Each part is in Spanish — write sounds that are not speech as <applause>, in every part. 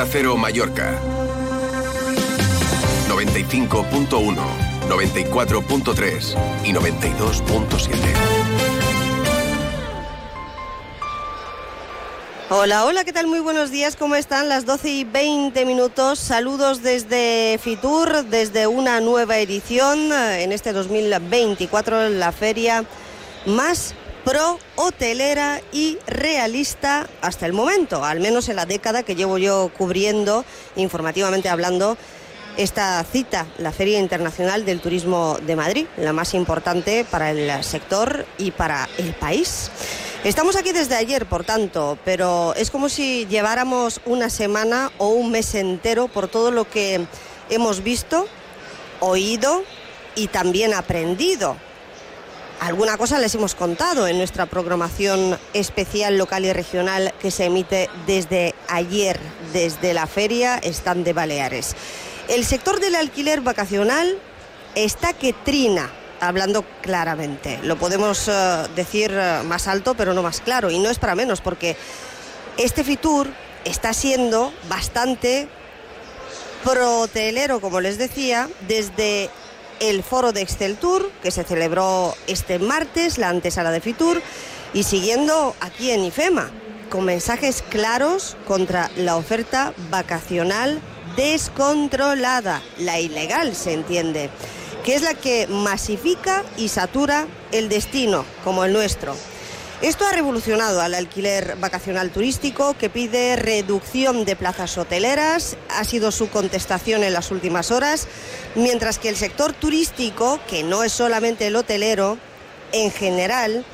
Onda Cero Mallorca. 95.1, 94.3 y 92.7. Hola, hola, ¿qué tal? Muy buenos días, ¿cómo están? Las 12 y 20 minutos. Saludos desde Fitur, desde una nueva edición eh, en este 2024, la feria más pro hotelera y realista hasta el momento, al menos en la década que llevo yo cubriendo, informativamente hablando, esta cita, la Feria Internacional del Turismo de Madrid, la más importante para el sector y para el país. Estamos aquí desde ayer, por tanto, pero es como si lleváramos una semana o un mes entero por todo lo que hemos visto, oído y también aprendido Alguna cosa les hemos contado en nuestra programación especial local y regional que se emite desde ayer, desde la feria Stand de Baleares. El sector del alquiler vacacional está que trina, hablando claramente. Lo podemos eh, decir eh, más alto, pero no más claro. Y no es para menos, porque este Fitur está siendo bastante protelero, como les decía, desde el foro de Excel Tour, que se celebró este martes, la antesala de Fitur, y siguiendo aquí en IFEMA, con mensajes claros contra la oferta vacacional descontrolada, la ilegal se entiende, que es la que masifica y satura el destino, como el nuestro. Esto ha revolucionado al alquiler vacacional turístico que pide reducción de plazas hoteleras, ha sido su contestación en las últimas horas, mientras que el sector turístico, que no es solamente el hotelero, en general,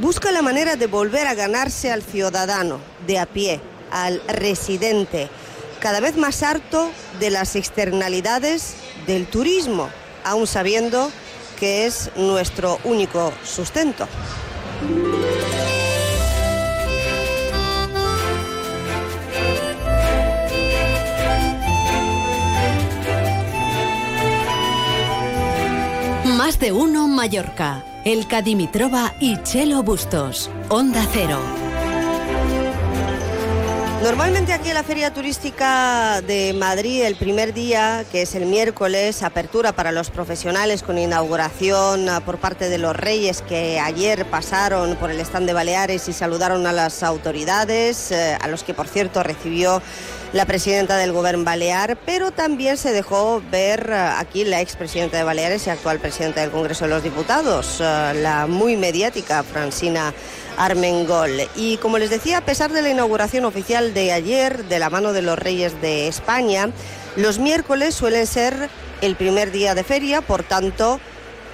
busca la manera de volver a ganarse al ciudadano de a pie, al residente, cada vez más harto de las externalidades del turismo, aún sabiendo que es nuestro único sustento. Más de uno Mallorca. El Cadimitrova y Chelo Bustos. Onda Cero. Normalmente aquí en la Feria Turística de Madrid, el primer día, que es el miércoles, apertura para los profesionales con inauguración ah, por parte de los reyes que ayer pasaron por el stand de Baleares y saludaron a las autoridades, eh, a los que por cierto recibió la presidenta del Gobierno Balear, pero también se dejó ver eh, aquí la expresidenta de Baleares y actual presidenta del Congreso de los Diputados, eh, la muy mediática Francina Armengol. Y como les decía, a pesar de la inauguración oficial de ayer de la mano de los Reyes de España, los miércoles suelen ser el primer día de feria, por tanto,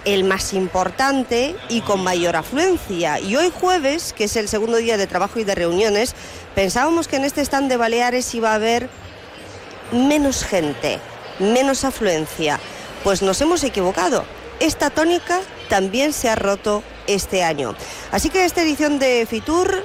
el más importante y con mayor afluencia. Y hoy jueves, que es el segundo día de trabajo y de reuniones, pensábamos que en este stand de Baleares iba a haber menos gente, menos afluencia. Pues nos hemos equivocado. Esta tónica también se ha roto este año. Así que esta edición de Fitur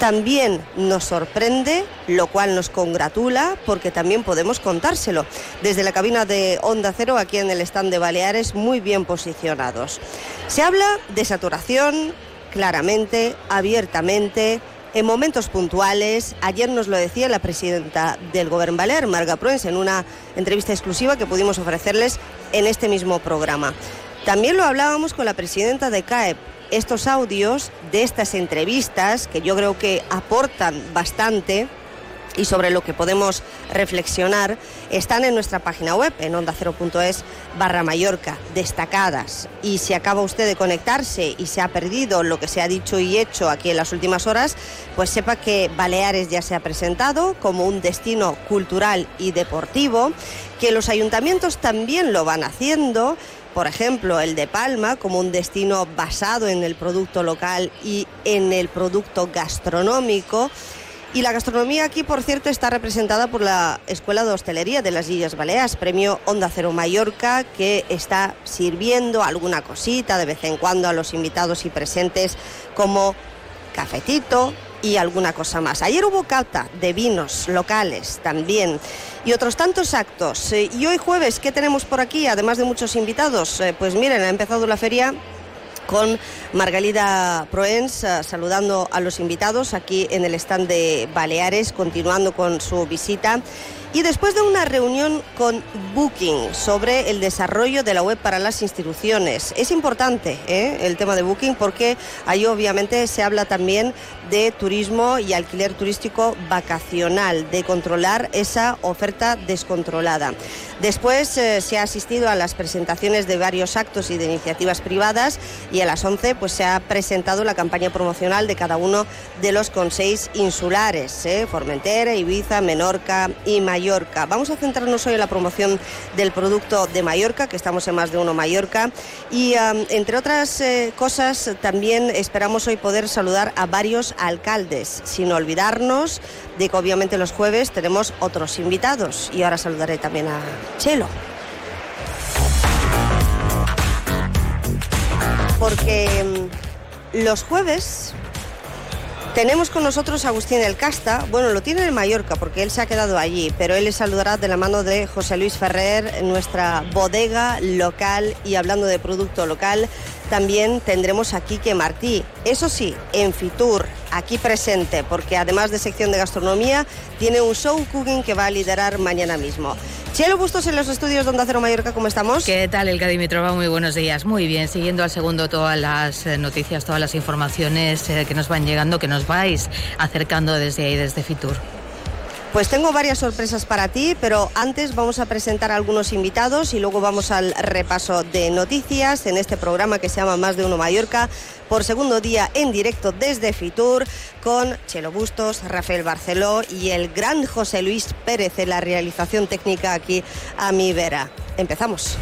también nos sorprende, lo cual nos congratula porque también podemos contárselo desde la cabina de Onda Cero aquí en el stand de Baleares muy bien posicionados. Se habla de saturación claramente, abiertamente, en momentos puntuales. Ayer nos lo decía la presidenta del Gobierno Balear, Marga Proens, en una entrevista exclusiva que pudimos ofrecerles en este mismo programa. También lo hablábamos con la presidenta de CAEP, estos audios de estas entrevistas que yo creo que aportan bastante y sobre lo que podemos reflexionar están en nuestra página web en ondacero.es barra Mallorca, destacadas. Y si acaba usted de conectarse y se ha perdido lo que se ha dicho y hecho aquí en las últimas horas, pues sepa que Baleares ya se ha presentado como un destino cultural y deportivo, que los ayuntamientos también lo van haciendo por ejemplo, el de Palma como un destino basado en el producto local y en el producto gastronómico. Y la gastronomía aquí, por cierto, está representada por la Escuela de Hostelería de las Islas Baleares, premio Onda Cero Mallorca, que está sirviendo alguna cosita de vez en cuando a los invitados y presentes como cafetito, y alguna cosa más. Ayer hubo cata de vinos locales también y otros tantos actos. Eh, y hoy jueves, ¿qué tenemos por aquí? Además de muchos invitados, eh, pues miren, ha empezado la feria con Margalida Proens eh, saludando a los invitados aquí en el stand de Baleares, continuando con su visita. Y después de una reunión con Booking sobre el desarrollo de la web para las instituciones, es importante ¿eh? el tema de Booking porque ahí obviamente se habla también de turismo y alquiler turístico vacacional, de controlar esa oferta descontrolada. Después eh, se ha asistido a las presentaciones de varios actos y de iniciativas privadas y a las 11 pues, se ha presentado la campaña promocional de cada uno de los consejos insulares, ¿eh? Formentera, Ibiza, Menorca y Mallorca. Vamos a centrarnos hoy en la promoción del producto de Mallorca, que estamos en más de uno Mallorca. Y entre otras eh, cosas, también esperamos hoy poder saludar a varios alcaldes, sin olvidarnos de que obviamente los jueves tenemos otros invitados. Y ahora saludaré también a Chelo. Porque los jueves tenemos con nosotros a Agustín El Casta. Bueno, lo tiene en Mallorca porque él se ha quedado allí, pero él le saludará de la mano de José Luis Ferrer, nuestra bodega local. Y hablando de producto local, también tendremos a Quique Martí. Eso sí, en Fitur, aquí presente, porque además de sección de gastronomía, tiene un show cooking que va a liderar mañana mismo. Chelo Bustos en los estudios de Onda Cero Mallorca, ¿cómo estamos? ¿Qué tal, el Dimitrova? Muy buenos días. Muy bien, siguiendo al segundo todas las eh, noticias, todas las informaciones eh, que nos van llegando, que nos vais acercando desde ahí, desde Fitur. Pues tengo varias sorpresas para ti, pero antes vamos a presentar a algunos invitados y luego vamos al repaso de noticias en este programa que se llama Más de Uno Mallorca, por segundo día en directo desde Fitur, con Chelo Bustos, Rafael Barceló y el gran José Luis Pérez en la realización técnica aquí a mi vera. Empezamos.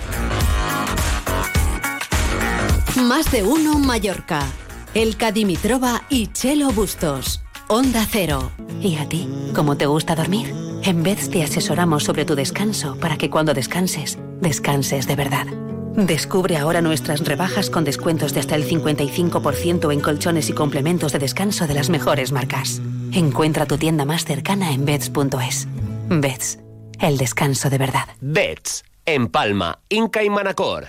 Más de Uno Mallorca. El Cadimitrova y Chelo Bustos. Onda Cero. ¿Y a ti? ¿Cómo te gusta dormir? En vez te asesoramos sobre tu descanso para que cuando descanses, descanses de verdad. Descubre ahora nuestras rebajas con descuentos de hasta el 55% en colchones y complementos de descanso de las mejores marcas. Encuentra tu tienda más cercana en beds.es. Beds, el descanso de verdad. Beds, en Palma, Inca y Manacor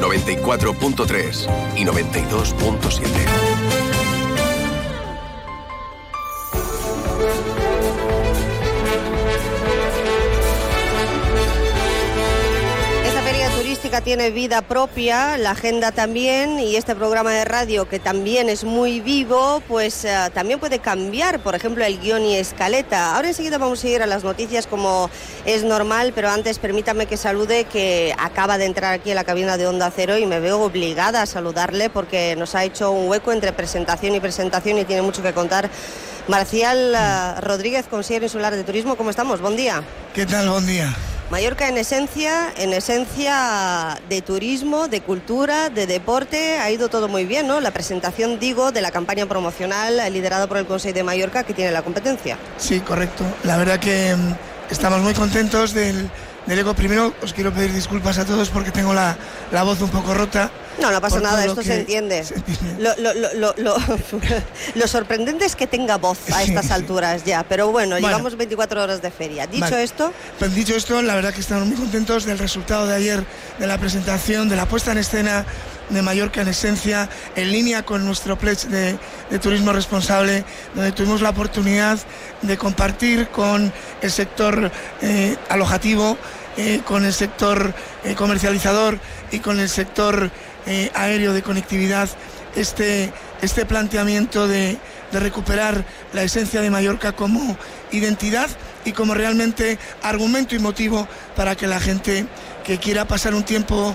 94.3 y 92.7. tiene vida propia, la agenda también y este programa de radio que también es muy vivo, pues eh, también puede cambiar, por ejemplo, el guion y escaleta. Ahora enseguida vamos a ir a las noticias como es normal, pero antes permítame que salude que acaba de entrar aquí en la cabina de Onda Cero y me veo obligada a saludarle porque nos ha hecho un hueco entre presentación y presentación y tiene mucho que contar. Marcial eh, Rodríguez, consejero insular de turismo, ¿cómo estamos? Buen día. ¿Qué tal? Buen día. Mallorca en esencia, en esencia de turismo, de cultura, de deporte, ha ido todo muy bien, ¿no? La presentación, digo, de la campaña promocional liderada por el Consejo de Mallorca que tiene la competencia. Sí, correcto. La verdad que mm, estamos muy contentos del, del ego. Primero os quiero pedir disculpas a todos porque tengo la, la voz un poco rota. No, no pasa nada, esto se entiende. Lo, lo, lo, <laughs> lo, sorprendente es que tenga voz a estas alturas ya, pero bueno, llevamos 24 horas de feria. Dicho esto... Pues dicho esto, la verdad que estamos muy contentos del resultado de ayer, de la presentación, de la puesta en escena de Mallorca en esencia, en línea con nuestro pledge de, turismo responsable, donde tuvimos la oportunidad de compartir con el sector eh, alojativo, eh, con el sector eh, comercializador y con el sector aéreo de conectividad este, este planteamiento de, de recuperar la esencia de Mallorca como identidad y como realmente argumento y motivo para que la gente que quiera pasar un tiempo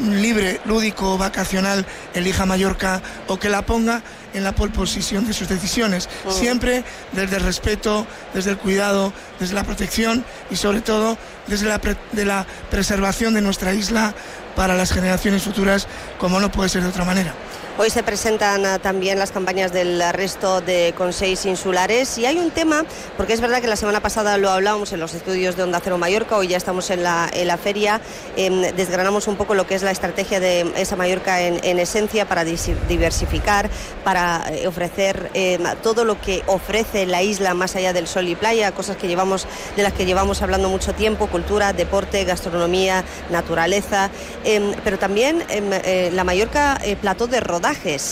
libre, lúdico, vacacional, elija Mallorca o que la ponga en la pole posición de sus decisiones. Oh. Siempre desde el respeto, desde el cuidado, desde la protección y sobre todo desde la, de la preservación de nuestra isla para las generaciones futuras, como no puede ser de otra manera. Hoy se presentan ah, también las campañas del resto de consejos insulares y hay un tema, porque es verdad que la semana pasada lo hablábamos en los estudios de Onda Cero Mallorca, hoy ya estamos en la, feria, em, desgranamos un poco lo que es la estrategia de esa Mallorca en, esencia para diversificar, para eh, ofrecer em, todo lo que ofrece la isla más allá del sol y playa, cosas que llevamos, de las que llevamos hablando mucho tiempo, cultura, deporte, gastronomía, naturaleza, em, pero también eh, la Mallorca eh, plató de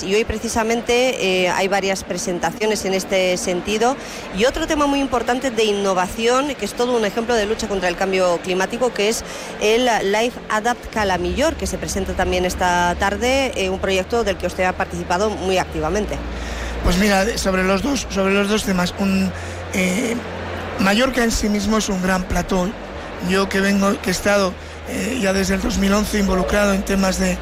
y hoy precisamente eh, hay varias presentaciones en este sentido. Y otro tema muy importante de innovación, que es todo un ejemplo de lucha contra el cambio climático, que es el Life Adapt Calamillor, que se presenta también esta tarde, eh, un proyecto del que usted ha participado muy activamente. Pues mira, sobre los dos, sobre los dos temas, un, eh, Mallorca en sí mismo es un gran plató. Yo que vengo, que he estado ya desde el 2011 involucrado en temas de,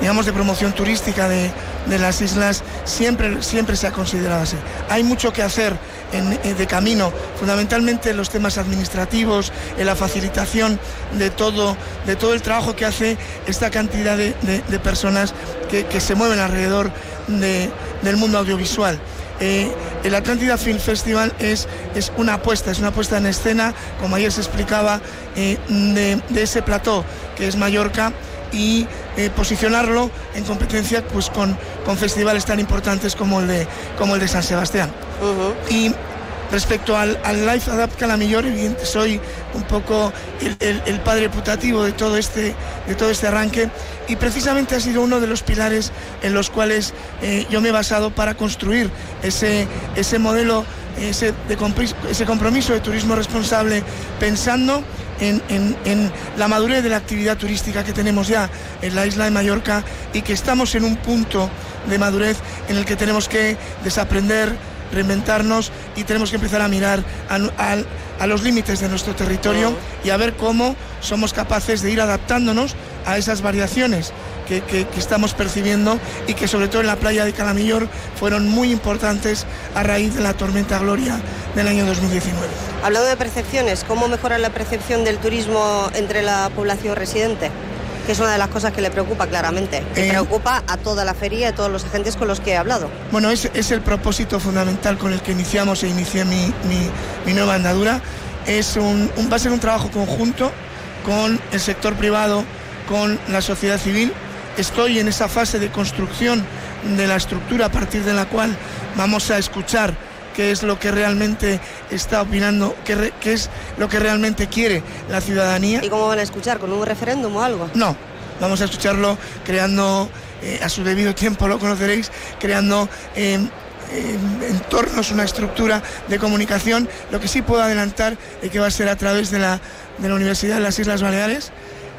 digamos, de promoción turística de, las islas, siempre, siempre se ha considerado así. Hay mucho que hacer en, de camino, fundamentalmente en los temas administrativos, en la facilitación de todo, de todo el trabajo que hace esta cantidad de, personas que, se mueven alrededor del mundo audiovisual. Eh, el Atlántida Film Festival es, es una apuesta, es una apuesta en escena, como ayer se explicaba, eh, de, de, ese plató que es Mallorca y eh, posicionarlo en competencia pues, con, con, festivales tan importantes como el de, como el de San Sebastián. Y respecto al, Life Adapt Calamillor, evidente, soy un poco el, padre putativo de todo, este, de todo este arranque. Y precisamente ha sido uno de los pilares en los cuales eh, yo me he basado para construir ese, ese modelo, ese, compromiso de turismo responsable pensando en, la madurez de la actividad turística que tenemos ya en la isla de Mallorca y que estamos en un punto de madurez en el que tenemos que desaprender, reinventarnos y tenemos que empezar a mirar a, los límites de nuestro territorio y a ver cómo somos capaces de ir adaptándonos a esas variaciones que, estamos percibiendo y que sobre todo en la playa de Calamillor fueron muy importantes a raíz de la tormenta Gloria del año 2019. Hablando de percepciones, ¿cómo mejora la percepción del turismo entre la población residente? Que es una de las cosas que le preocupa claramente. Que eh, preocupa a toda la feria y a todos los agentes con los que he hablado. Bueno, es, es el propósito fundamental con el que iniciamos e inicié mi, mi, nueva andadura. Es un, va a ser un trabajo conjunto con el sector privado, con la sociedad civil estoy en esa fase de construcción de la estructura a partir de la cual vamos a escuchar qué es lo que realmente está opinando, qué, es lo que realmente quiere la ciudadanía. ¿Y cómo van a escuchar? ¿Con un referéndum o algo? No, vamos a escucharlo creando, eh, a su debido tiempo lo conoceréis, creando eh, entornos, una estructura de comunicación. Lo que sí puedo adelantar es que va a ser a través de la, de la Universidad de las Islas Baleares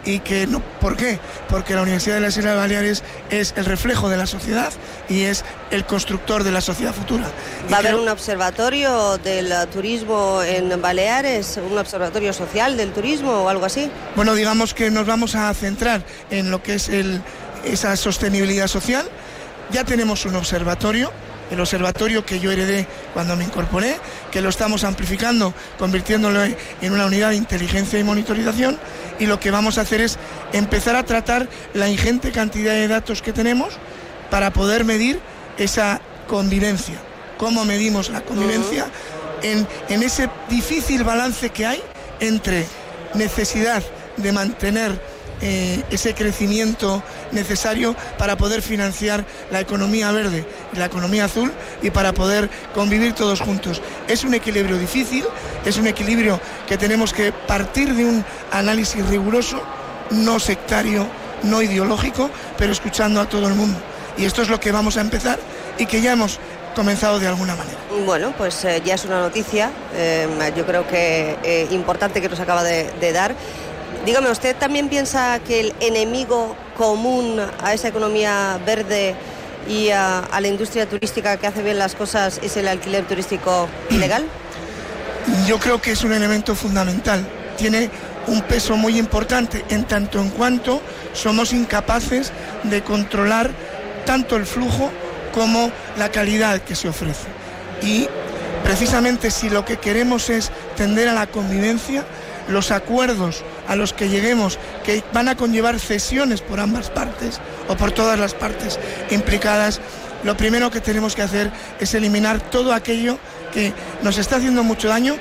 y que no, ¿por qué? Porque la Universidad de las Islas Baleares es el reflejo de la sociedad y es el constructor de la sociedad futura. ¿Va a haber un observatorio del turismo en Baleares, un observatorio social del turismo o algo así? Bueno, digamos que nos vamos a centrar en lo que es el, esa sostenibilidad social. Ya tenemos un observatorio el observatorio que yo heredé cuando me incorporé, que lo estamos amplificando, convirtiéndolo en una unidad de inteligencia y monitorización y lo que vamos a hacer es empezar a tratar la ingente cantidad de datos que tenemos para poder medir esa convivencia. ¿Cómo medimos la convivencia en, ese difícil balance que hay entre necesidad de mantener eh, ese crecimiento necesario para poder financiar la economía verde y la economía azul y para poder convivir todos juntos. Es un equilibrio difícil, es un equilibrio que tenemos que partir de un análisis riguroso, no sectario, no ideológico, pero escuchando a todo el mundo. Y esto es lo que vamos a empezar y que ya hemos comenzado de alguna manera. Bueno, pues eh, ya es una noticia, eh, yo creo que importante que nos acaba de dar. Dígame, ¿usted también piensa que el enemigo común a esa economía verde y a, la industria turística que hace bien las cosas es el alquiler turístico ilegal? <clears throat> Yo creo que es un elemento fundamental. Tiene un peso muy importante en tanto en cuanto somos incapaces de controlar tanto el flujo como la calidad que se ofrece. Y precisamente si lo que queremos es tender a la convivencia, los acuerdos a los que lleguemos, que van a conllevar cesiones por ambas partes o por todas las partes implicadas, lo primero que tenemos que hacer es eliminar todo aquello que nos está haciendo mucho daño,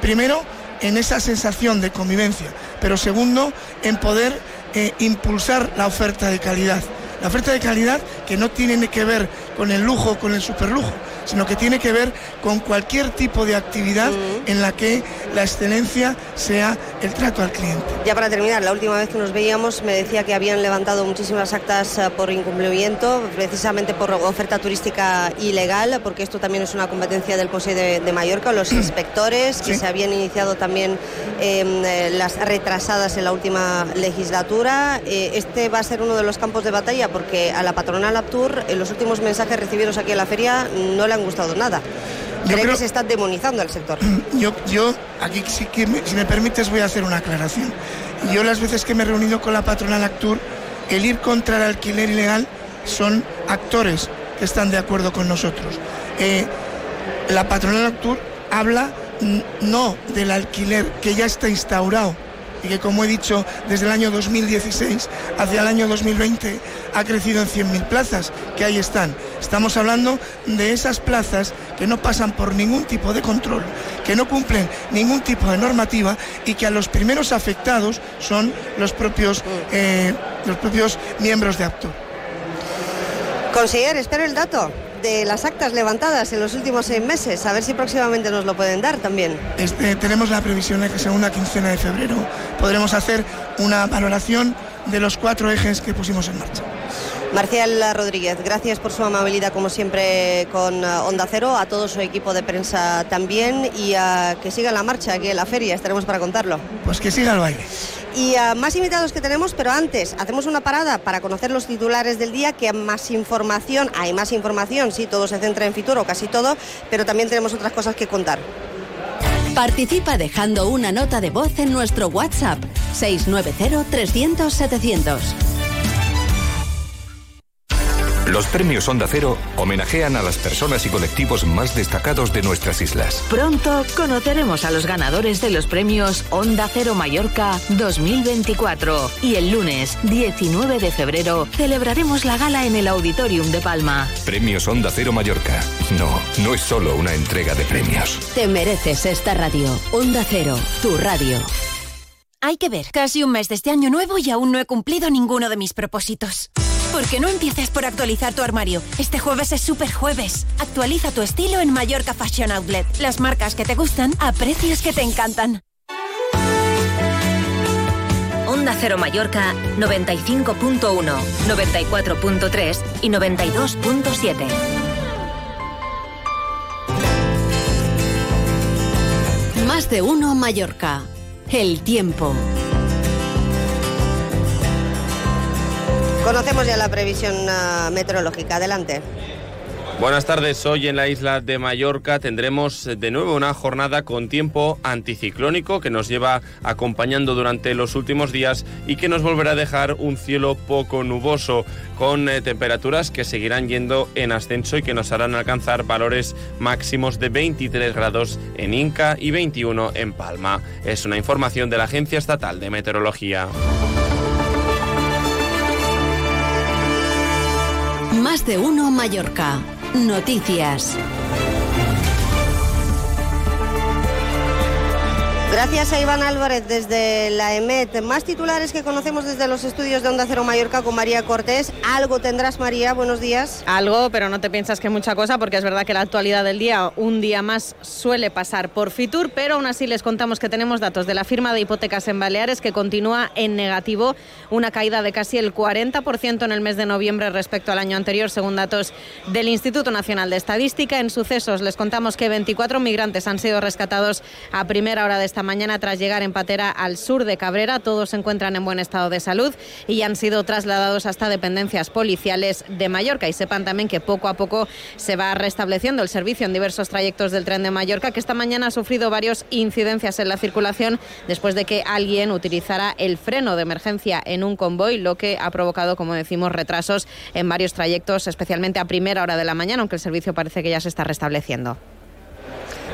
primero en esa sensación de convivencia, pero segundo en poder eh, impulsar la oferta de calidad. La oferta de calidad que no tiene que ver con el lujo con el superlujo, sino que tiene que ver con cualquier tipo de actividad en la que la excelencia sea el trato al cliente. Ya para terminar, la última vez que nos veíamos me decía que habían levantado muchísimas actas eh, por incumplimiento, precisamente por oferta turística ilegal, porque esto también es una competencia del Consejo de, Mallorca, los <clears throat> inspectores que se habían iniciado también em, eh, las retrasadas en la última legislatura. Eh, este va a ser uno de los campos de batalla porque a la patronal Aptur en los últimos mensajes recibidos aquí en la feria no le han gustado nada. ¿Cree que se está demonizando el sector? <clears throat> Yo, yo aquí, si, si me permites, voy a hacer una aclaración. Yo las veces que me he reunido con la patronal Actur, el ir contra el alquiler ilegal son actores que están de acuerdo con nosotros. Eh, la patronal Actur habla no del alquiler que ya está instaurado y que como he dicho desde el año 2016 hacia el año 2020 ha crecido en 100.000 plazas, que ahí están. Estamos hablando de esas plazas que no pasan por ningún tipo de control, que no cumplen ningún tipo de normativa y que a los primeros afectados son los propios, eh, los propios miembros de APTO. Conseguir, espero el dato de las actas levantadas en los últimos seis meses. A ver si próximamente nos lo pueden dar también. Este, tenemos la previsión de que según la quincena de febrero podremos hacer una valoración de los cuatro ejes que pusimos en marcha. Marcial Rodríguez, gracias por su amabilidad como siempre con eh, Onda Cero, a todo su equipo de prensa también y a que siga la marcha aquí en la feria, estaremos para contarlo. Pues que siga el baile. Y a más invitados que tenemos, pero antes hacemos una parada para conocer los titulares del día, que hay más información, hay más información, sí, todo se centra en Fitur o casi todo, pero también tenemos otras cosas que contar. Participa dejando una nota de voz en nuestro WhatsApp 690 300 700. Los premios Onda Cero homenajean a las personas y colectivos más destacados de nuestras islas. Pronto conoceremos a los ganadores de los premios Onda Cero Mallorca 2024 y el lunes 19 de febrero celebraremos la gala en el Auditorium de Palma. Premios Onda Cero Mallorca. No, no es solo una entrega de premios. Te mereces esta radio. Onda Cero, tu radio. Hay que ver, casi un mes de este año nuevo y aún no he cumplido ninguno de mis propósitos. ¿Por qué no empieces por actualizar tu armario? Este jueves es super jueves. Actualiza tu estilo en Mallorca Fashion Outlet. Las marcas que te gustan a precios que te encantan. Onda Cero Mallorca 95.1, 94.3 y 92.7. Más de uno Mallorca. El tiempo. Conocemos ya la previsión ah, meteorológica. Adelante. Buenas tardes, hoy en la isla de Mallorca tendremos de nuevo una jornada con tiempo anticiclónico que nos lleva acompañando durante los últimos días y que nos volverá a dejar un cielo poco nuboso con eh, temperaturas que seguirán yendo en ascenso y que nos harán alcanzar valores máximos de 23 grados en Inca y 21 en Palma. Es una información de la Agencia Estatal de Meteorología. Más de uno Mallorca. Noticias. Gracias a Iván Álvarez desde la EMET. Más titulares que conocemos desde los estudios de Onda Cero Mallorca con María Cortés. Algo tendrás, María. Buenos días. Algo, pero no te piensas que mucha cosa, porque es verdad que la actualidad del día, un día más, suele pasar por Fitur, pero aún así les contamos que tenemos datos de la firma de hipotecas en Baleares que continúa en negativo, una caída de casi el 40% en el mes de noviembre respecto al año anterior, según datos del Instituto Nacional de Estadística. En sucesos les contamos que 24 migrantes han sido rescatados a primera hora de esta mañana tras llegar en patera al sur de Cabrera. Todos se encuentran en buen estado de salud y han sido trasladados hasta dependencias policiales de Mallorca. Y sepan también que poco a poco se va restableciendo el servicio en diversos trayectos del tren de Mallorca, que esta mañana ha sufrido varias incidencias en la circulación después de que alguien utilizara el freno de emergencia en un convoy, lo que ha provocado, como decimos, retrasos en varios trayectos, especialmente a primera hora de la mañana, aunque el servicio parece que ya se está restableciendo.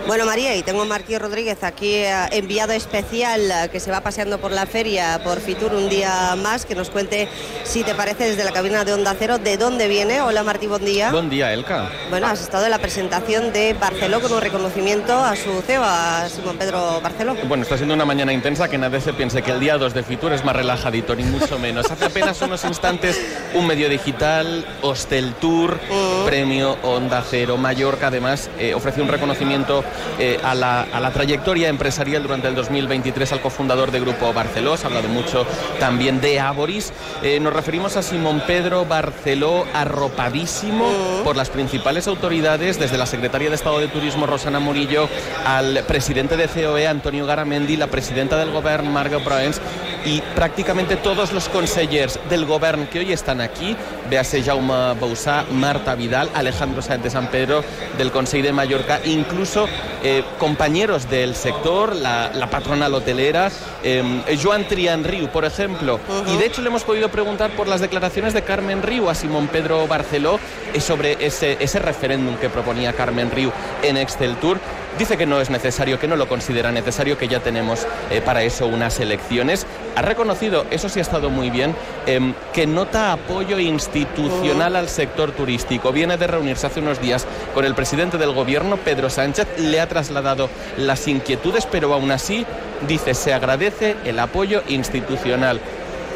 Bueno, María, y tengo a Marquí Rodríguez aquí, eh, enviado especial, eh, que se va paseando por la feria, por Fitur un día más, que nos cuente, si te parece, desde la cabina de Onda Cero, de dónde viene. Hola, Martí, buen día. Buen día, Elka. Bueno, has estado en la presentación de Barceló con un reconocimiento a su CEO, a Simón Pedro Barceló. Bueno, está siendo una mañana intensa, que nadie se piense que el día 2 de Fitur es más relajadito, ni mucho menos. Hace apenas unos instantes, un medio digital, Hostel Tour, mm. premio Onda Cero Mallorca, además, eh, ofreció un reconocimiento eh, a, la, trayectoria empresarial durante el 2023 al cofundador de Grupo Barceló. Se ha hablado mucho también de Aboris. Eh, nos referimos a Simón Pedro Barceló, arropadísimo por las principales autoridades, desde la secretaria de Estado de Turismo, Rosana Murillo, al presidente de COE, Antonio Garamendi, la presidenta del Gobierno, Margot Proens, y prácticamente todos los consellers del Gobierno que hoy están aquí, véase Jaume Bousá, Marta Vidal, Alejandro Sáenz de San Pedro, del Consejo de Mallorca, incluso eh, compañeros del sector, la, patronal hotelera, eh, Joan Trian Riu, por ejemplo. Y de hecho le hemos podido preguntar por las declaraciones de Carmen Riu a Simón Pedro Barceló eh, sobre ese, ese referéndum que proponía Carmen Riu en Excel Tour. Dice que no es necesario, que no lo considera necesario, que ya tenemos eh, para eso unas elecciones. Ha reconocido, eso sí ha estado muy bien, em, que nota apoyo institucional al sector turístico. Viene de reunirse hace unos días con el presidente del gobierno, Pedro Sánchez, le ha trasladado las inquietudes, pero aún así dice se agradece el apoyo institucional.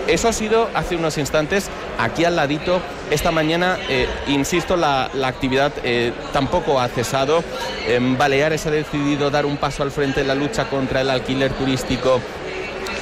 Eso ha sido hace unos instantes aquí al ladito. Esta mañana, eh, insisto, la, actividad eh, tampoco ha cesado. En Baleares ha decidido dar un paso al frente en la lucha contra el alquiler turístico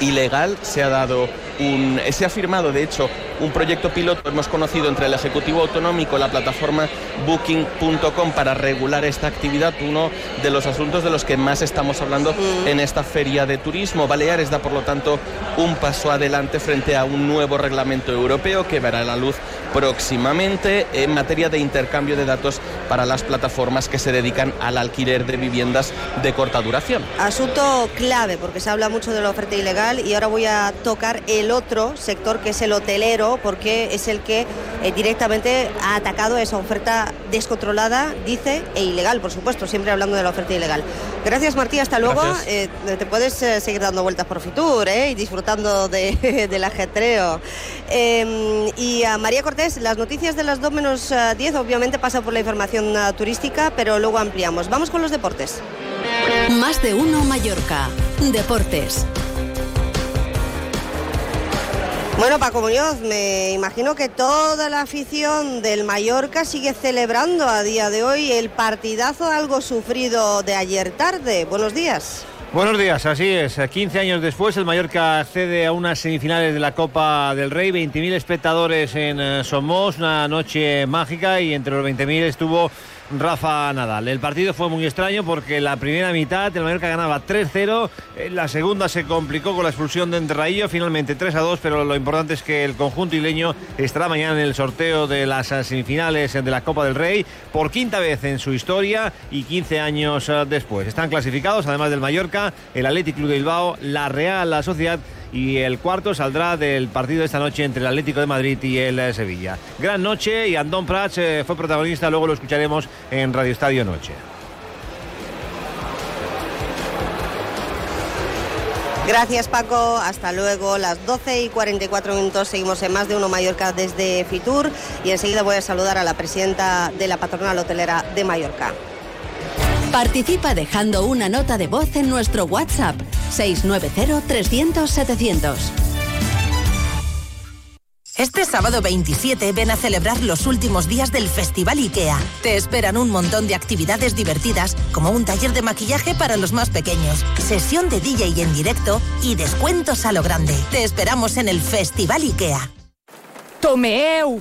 ilegal. Se ha dado un, se ha firmado, de hecho, un proyecto piloto hemos conocido entre el Ejecutivo Autonómico, la plataforma Booking.com para regular esta actividad, uno de los asuntos de los que más estamos hablando en esta feria de turismo. Baleares da, por lo tanto, un paso adelante frente a un nuevo reglamento europeo que verá la luz próximamente en materia de intercambio de datos para las plataformas que se dedican al alquiler de viviendas de corta duración. Asunto clave porque se habla mucho de la oferta ilegal y ahora voy a tocar el otro sector que es el hotelero porque es el que eh, directamente ha atacado esa oferta descontrolada, dice, e ilegal, por supuesto, siempre hablando de la oferta ilegal. Gracias Martí, hasta luego. Eh, te puedes eh, seguir dando vueltas por Fitur y disfrutando <laughs> del ajetreo. Em, y a María Cortés, las noticias de las 2 menos 10 obviamente pasan por la información turística, pero luego ampliamos. Vamos con los deportes. Más de uno Mallorca. Deportes. Bueno, Paco Muñoz, me imagino que toda la afición del Mallorca sigue celebrando a día de hoy el partidazo algo sufrido de ayer tarde. Buenos días. Buenos días, así es. 15 años después, el Mallorca accede a unas semifinales de la Copa del Rey. 20.000 espectadores en eh, Somos, una noche mágica y entre los 20.000 estuvo Rafa Nadal. El partido fue muy extraño porque la primera mitad el Mallorca ganaba 3-0, la segunda se complicó con la expulsión de Enterraillo, finalmente 3-2, pero lo importante es que el conjunto ileño estará mañana en el sorteo de las semifinales de la Copa del Rey por quinta vez en su historia y 15 años eh, después. Están clasificados, además del Mallorca, el Athletic Club de Bilbao, la Real la Sociedad y el cuarto saldrá del partido de esta noche entre el Atlético de Madrid y el eh, Sevilla. Gran noche y Andón Prats eh, fue protagonista, luego lo escucharemos en Radio Estadio Noche. Gracias Paco, hasta luego. Las 12 y 44 minutos seguimos en más de uno Mallorca desde Fitur y enseguida voy a saludar a la presidenta de la patronal hotelera de Mallorca. Participa dejando una nota de voz en nuestro WhatsApp 690-300-700. Este sábado 27 ven a celebrar los últimos días del Festival IKEA. Te esperan un montón de actividades divertidas, como un taller de maquillaje para los más pequeños, sesión de DJ en directo y descuentos a lo grande. Te esperamos en el Festival IKEA. ¡Tomeu!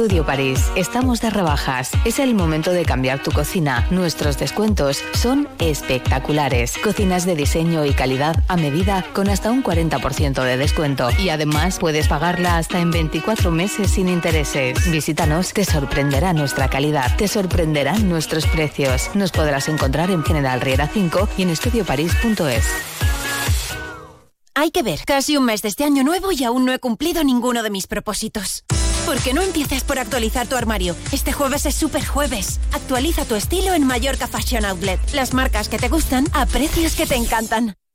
Studio París. Estamos de rebajas. Es el momento de cambiar tu cocina. Nuestros descuentos son espectaculares. Cocinas de diseño y calidad a medida con hasta un 40% de descuento. Y además puedes pagarla hasta en 24 meses sin intereses. Visítanos, te sorprenderá nuestra calidad. Te sorprenderán nuestros precios. Nos podrás encontrar en General Riera 5 y en estudioparís.es. Hay que ver, casi un mes de este año nuevo y aún no he cumplido ninguno de mis propósitos. ¿Por qué no empieces por actualizar tu armario? Este jueves es super jueves. Actualiza tu estilo en Mallorca Fashion Outlet. Las marcas que te gustan a precios que te encantan.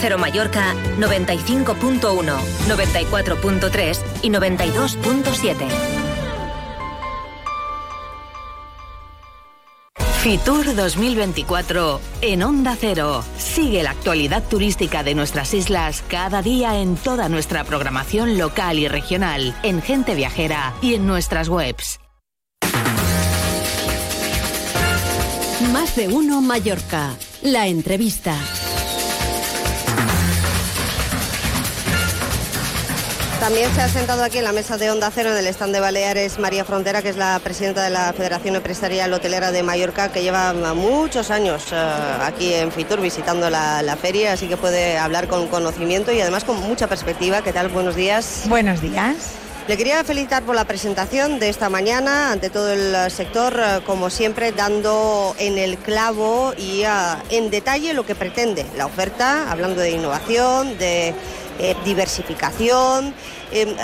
Cero Mallorca 95.1, 94.3 y 92.7. Fitur 2024 en Onda Cero. Sigue la actualidad turística de nuestras islas cada día en toda nuestra programación local y regional, en Gente Viajera y en nuestras webs. Más de uno Mallorca. La entrevista. También se ha sentado aquí en la mesa de Onda Cero en el stand de Baleares María Frontera, que es la presidenta de la Federación Empresarial Hotelera de Mallorca, que lleva muchos años eh, aquí en Fitur visitando la, la, feria, así que puede hablar con conocimiento y además con mucha perspectiva. ¿Qué tal? Buenos días. Buenos días. Le quería felicitar por la presentación de esta mañana ante todo el sector, eh, como siempre, dando en el clavo y uh, en detalle lo que pretende la oferta, hablando de innovación, de eh, diversificación. Eh,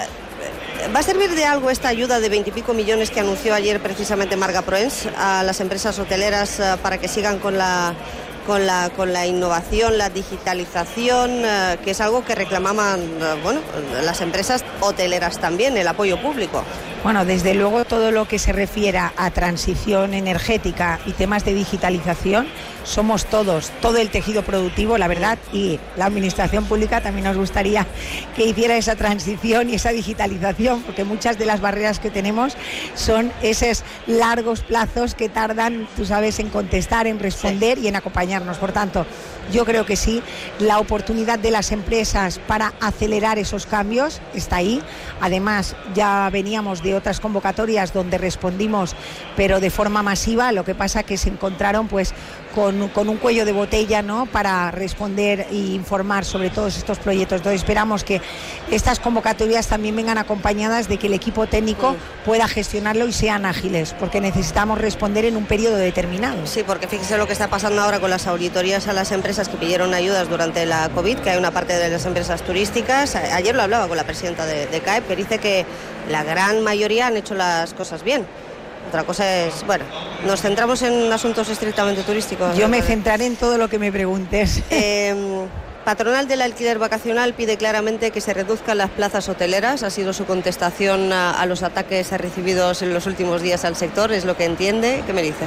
¿Va a servir de algo esta ayuda de veintipico millones que anunció ayer precisamente Marga Proens a las empresas hoteleras uh, para que sigan con la con la, con la innovación, la digitalización, eh, que es algo que reclamaban eh, bueno, las empresas hoteleras también, el apoyo público. Bueno, desde luego todo lo que se refiera a transición energética y temas de digitalización, somos todos, todo el tejido productivo, la verdad, y la administración pública también nos gustaría que hiciera esa transición y esa digitalización, porque muchas de las barreras que tenemos son esos largos plazos que tardan, tú sabes, en contestar, en responder sí. y en acompañarnos. Por tanto, yo creo que sí, la oportunidad de las empresas para acelerar esos cambios está ahí. Además, ya veníamos de otras convocatorias donde respondimos, pero de forma masiva. Lo que pasa que se encontraron pues con, con, un cuello de botella ¿no? para responder e informar sobre todos estos proyectos. Entonces esperamos que estas convocatorias también vengan acompañadas de que el equipo técnico pueda gestionarlo y sean ágiles, porque necesitamos responder en un periodo determinado. Sí, porque fíjese lo que está pasando ahora con las auditorías a las empresas que pidieron ayudas durante la COVID, que hay una parte de las empresas turísticas. Ayer lo hablaba con la presidenta de, de CAEP, que dice que la gran mayoría han hecho las cosas bien. Otra cosa es, bueno, nos centramos en asuntos estrictamente turísticos. Yo me centraré en todo lo que me preguntes. <laughs> Eh, patronal del alquiler vacacional pide claramente que se reduzcan las plazas hoteleras. Ha sido su contestación a, a, los ataques recibidos en los últimos días al sector. ¿Es lo que entiende? ¿Qué me dice?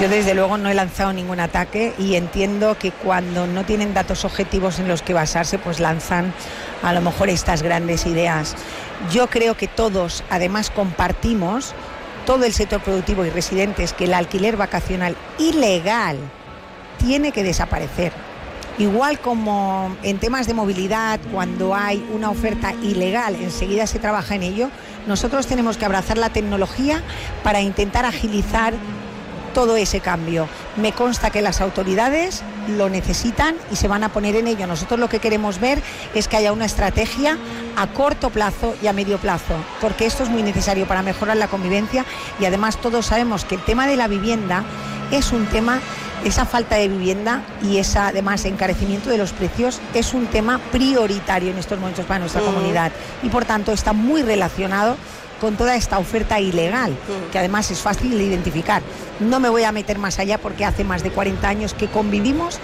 Yo desde luego no he lanzado ningún ataque y entiendo que cuando no tienen datos objetivos en los que basarse, pues lanzan a lo mejor estas grandes ideas. Yo creo que todos además compartimos todo el sector productivo y residentes que el alquiler vacacional ilegal tiene que desaparecer. Igual como en temas de movilidad, cuando hay una oferta ilegal, enseguida se trabaja en ello, nosotros tenemos que abrazar la tecnología para intentar agilizar todo ese cambio. Me consta que las autoridades lo necesitan y se van a poner en ello. Nosotros lo que queremos ver es que haya una estrategia a corto plazo y a medio plazo, porque esto es muy necesario para mejorar la convivencia y además todos sabemos que el tema de la vivienda es un tema esa falta de vivienda y ese además encarecimiento de los precios es un tema prioritario en estos momentos para nuestra Mm. comunidad y por tanto está muy relacionado con toda esta oferta ilegal, que además es fácil de identificar. No me voy a meter más allá porque hace más de 40 años que convivimos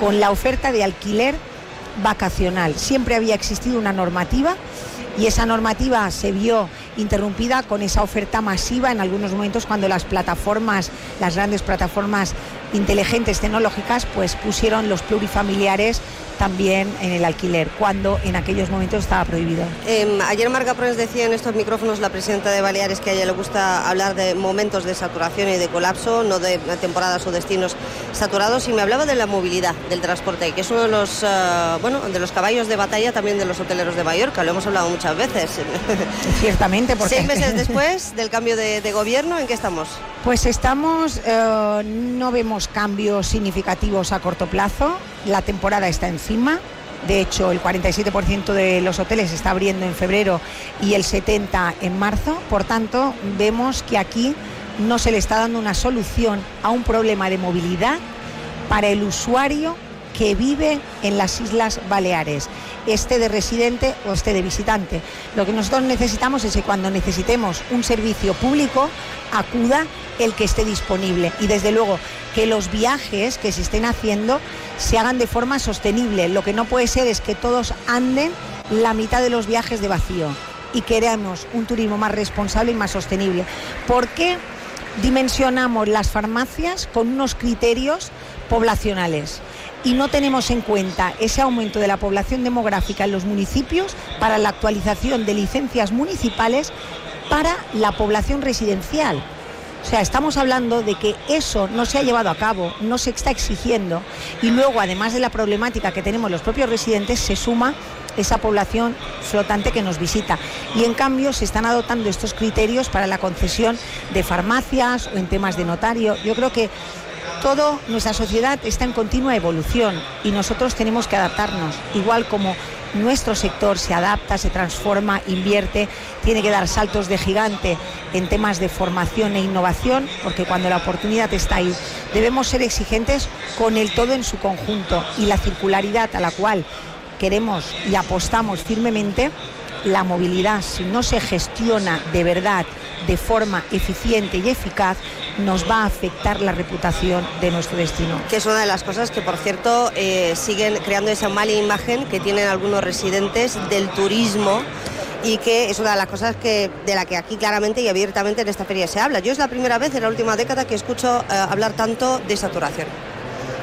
con la oferta de alquiler vacacional. Siempre había existido una normativa y esa normativa se vio interrumpida con esa oferta masiva en algunos momentos cuando las plataformas, las grandes plataformas inteligentes tecnológicas, pues pusieron los plurifamiliares también en el alquiler, cuando en aquellos momentos estaba prohibido. Eh, ayer Marga Prens decía en estos micrófonos, la presidenta de Baleares, que a ella le gusta hablar de momentos de saturación y de colapso, no de temporadas o destinos saturados, y me hablaba de la movilidad, del transporte, que es uno de los, eh, bueno, de los caballos de batalla también de los hoteleros de Mallorca, lo hemos hablado muchas veces. <laughs> Ciertamente, porque... Seis meses después del cambio de, de gobierno, ¿en qué estamos? Pues estamos, eh, no vemos cambios significativos a corto plazo, la temporada está encima, de hecho el 47% de los hoteles está abriendo en febrero y el 70% en marzo, por tanto vemos que aquí no se le está dando una solución a un problema de movilidad para el usuario que vive en las Islas Baleares, esté de residente o esté de visitante. Lo que nosotros necesitamos es que cuando necesitemos un servicio público acuda el que esté disponible y desde luego que los viajes que se estén haciendo se hagan de forma sostenible. Lo que no puede ser es que todos anden la mitad de los viajes de vacío y queremos un turismo más responsable y más sostenible. ¿Por qué dimensionamos las farmacias con unos criterios poblacionales? Y no tenemos en cuenta ese aumento de la población demográfica en los municipios para la actualización de licencias municipales para la población residencial. O sea, estamos hablando de que eso no se ha llevado a cabo, no se está exigiendo y luego, además de la problemática que tenemos los propios residentes, se suma esa población flotante que nos visita. Y en cambio se están adoptando estos criterios para la concesión de farmacias o en temas de notario. Yo creo que todo nuestra sociedad está en continua evolución y nosotros tenemos que adaptarnos, igual como nuestro sector se adapta, se transforma, invierte, tiene que dar saltos de gigante en temas de formación e innovación, porque cuando la oportunidad está ahí, debemos ser exigentes con el todo en su conjunto y la circularidad a la cual queremos y apostamos firmemente, la movilidad, si no se gestiona de verdad, de forma eficiente y eficaz, nos va a afectar la reputación de nuestro destino. Que es una de las cosas que, por cierto, eh, siguen creando esa mala imagen que tienen algunos residentes del turismo y que es una de las cosas que, de la que aquí claramente y abiertamente en esta feria se habla. Yo es la primera vez en la última década que escucho eh, hablar tanto de saturación.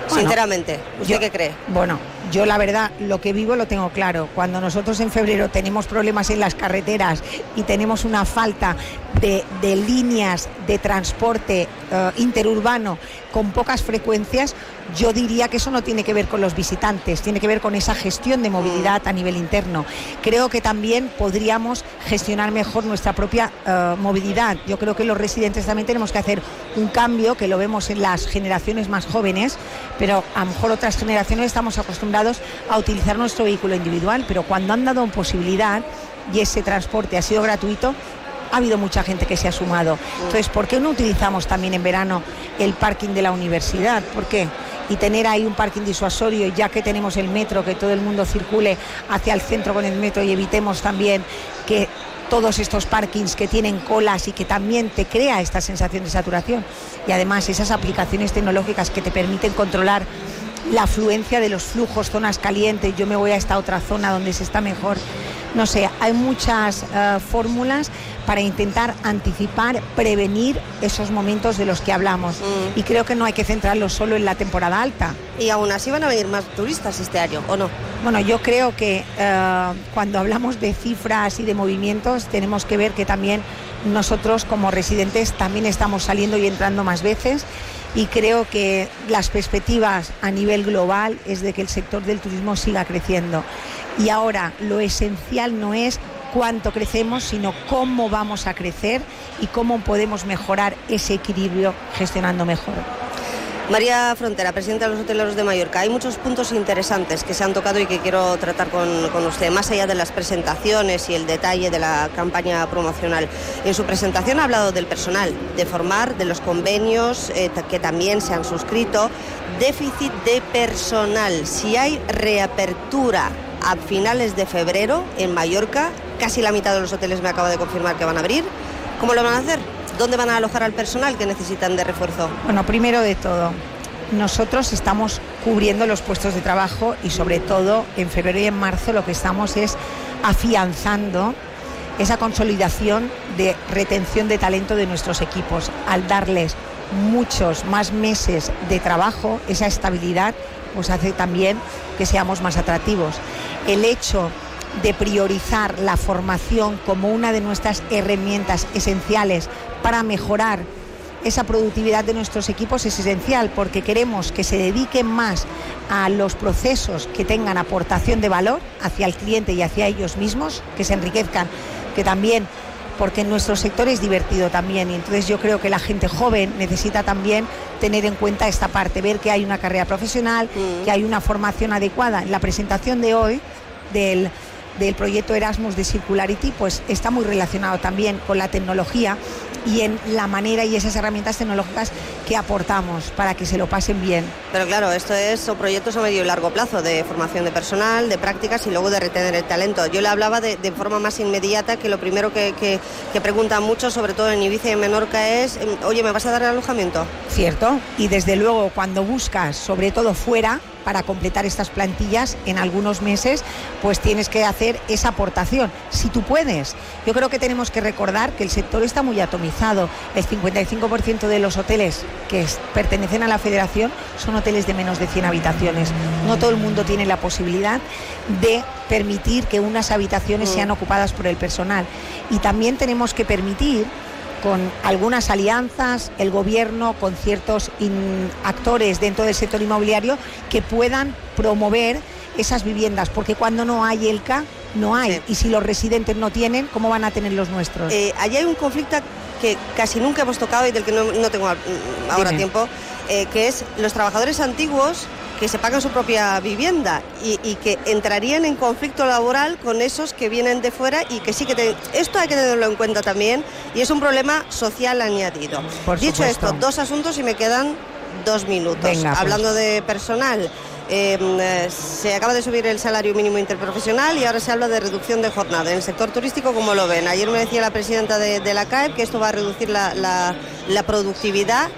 Bueno, Sinceramente, ¿usted yo- qué cree? Bueno, yo la verdad lo que vivo lo tengo claro. Cuando nosotros en febrero tenemos problemas en las carreteras y tenemos una falta de, líneas de transporte eh, interurbano con pocas frecuencias, yo diría que eso no tiene que ver con los visitantes, tiene que ver con esa gestión de movilidad a nivel interno. Creo que también podríamos gestionar mejor nuestra propia eh, movilidad. Yo creo que los residentes también tenemos que hacer un cambio, que lo vemos en las generaciones más jóvenes, pero a lo mejor otras generaciones estamos acostumbrados a utilizar nuestro vehículo individual, pero cuando han dado posibilidad y ese transporte ha sido gratuito, ha habido mucha gente que se ha sumado. Entonces, ¿por qué no utilizamos también en verano el parking de la universidad? ¿Por qué? Y tener ahí un parking disuasorio, ya que tenemos el metro, que todo el mundo circule hacia el centro con el metro y evitemos también que todos estos parkings que tienen colas y que también te crea esta sensación de saturación. Y además esas aplicaciones tecnológicas que te permiten controlar la afluencia de los flujos, zonas calientes, yo me voy a esta otra zona donde se está mejor. No sé, hay muchas eh, fórmulas para intentar anticipar, prevenir esos momentos de los que hablamos. Y creo que no hay que centrarlo solo en la temporada alta. Y aún así van a venir más turistas este año, ¿o no? Bueno, yo creo que eh, cuando hablamos de cifras y de movimientos tenemos que ver que también nosotros como residentes también estamos saliendo y entrando más veces y creo que las perspectivas a nivel global es de que el sector del turismo siga creciendo. Y ahora lo esencial no es cuánto crecemos, sino cómo vamos a crecer y cómo podemos mejorar ese equilibrio gestionando mejor. María Frontera, presidenta de los hoteleros de Mallorca. Hay muchos puntos interesantes que se han tocado y que quiero tratar con, usted, más allá de las presentaciones y el detalle de la campaña promocional. En su presentación ha hablado del personal, de formar, de los convenios eh, que también se han suscrito, déficit de personal. Si hay reapertura a finales de febrero en Mallorca, casi la mitad de los hoteles me acaba de confirmar que van a abrir. ¿Cómo lo van a hacer? ¿Dónde van a alojar al personal que necesitan de refuerzo? Bueno, primero de todo, nosotros estamos cubriendo los puestos de trabajo y sobre todo en febrero y en marzo lo que estamos es afianzando esa consolidación de retención de talento de nuestros equipos al darles muchos más meses de trabajo, esa estabilidad pues hace también que seamos más atractivos. El hecho de priorizar la formación como una de nuestras herramientas esenciales para mejorar esa productividad de nuestros equipos es esencial porque queremos que se dediquen más a los procesos que tengan aportación de valor hacia el cliente y hacia ellos mismos, que se enriquezcan, que también porque en nuestro sector es divertido también y entonces yo creo que la gente joven necesita también tener en cuenta esta parte, ver que hay una carrera profesional, que hay una formación adecuada. En la presentación de hoy del del proyecto Erasmus de Circularity, pues está muy relacionado también con la tecnología y en la manera y esas herramientas tecnológicas que aportamos para que se lo pasen bien. Pero claro, esto es son proyectos a medio y largo plazo de formación de personal, de prácticas y luego de retener el talento. Yo le hablaba de, forma más inmediata que lo primero que, que, que preguntan mucho, sobre todo en Ibiza y en Menorca, es, em, oye, ¿me vas a dar el alojamiento? Cierto, y desde luego cuando buscas, sobre todo fuera, para completar estas plantillas en algunos meses, pues tienes que hacer esa aportación. Si tú puedes, yo creo que tenemos que recordar que el sector está muy atomizado. El 55% de los hoteles que pertenecen a la federación son hoteles de menos de 100 habitaciones. No todo el mundo tiene la posibilidad de permitir que unas habitaciones mm. sean ocupadas por el personal. Y también tenemos que permitir con algunas alianzas, el gobierno, con ciertos actores dentro del sector inmobiliario que puedan promover esas viviendas, porque cuando no hay ELCA, no hay. Y si los residentes no tienen, ¿cómo van a tener los nuestros? Eh, allí hay un conflicto que casi nunca hemos tocado y del que no, tengo ahora tiempo, eh, que es los trabajadores antiguos que se pagan su propia vivienda y, que entrarían en conflicto laboral con esos que vienen de fuera y que sí que esto hay que tenerlo en cuenta también y es un problema social añadido. Dicho esto, dos asuntos y me quedan dos minutos. Pues. Hablando de personal. Em, eh, se acaba de subir el salario mínimo interprofesional y ahora se habla de reducción de jornada. En el sector turístico, ¿cómo lo ven? Ayer me decía la presidenta de, la CAE que esto va a reducir la, la productividad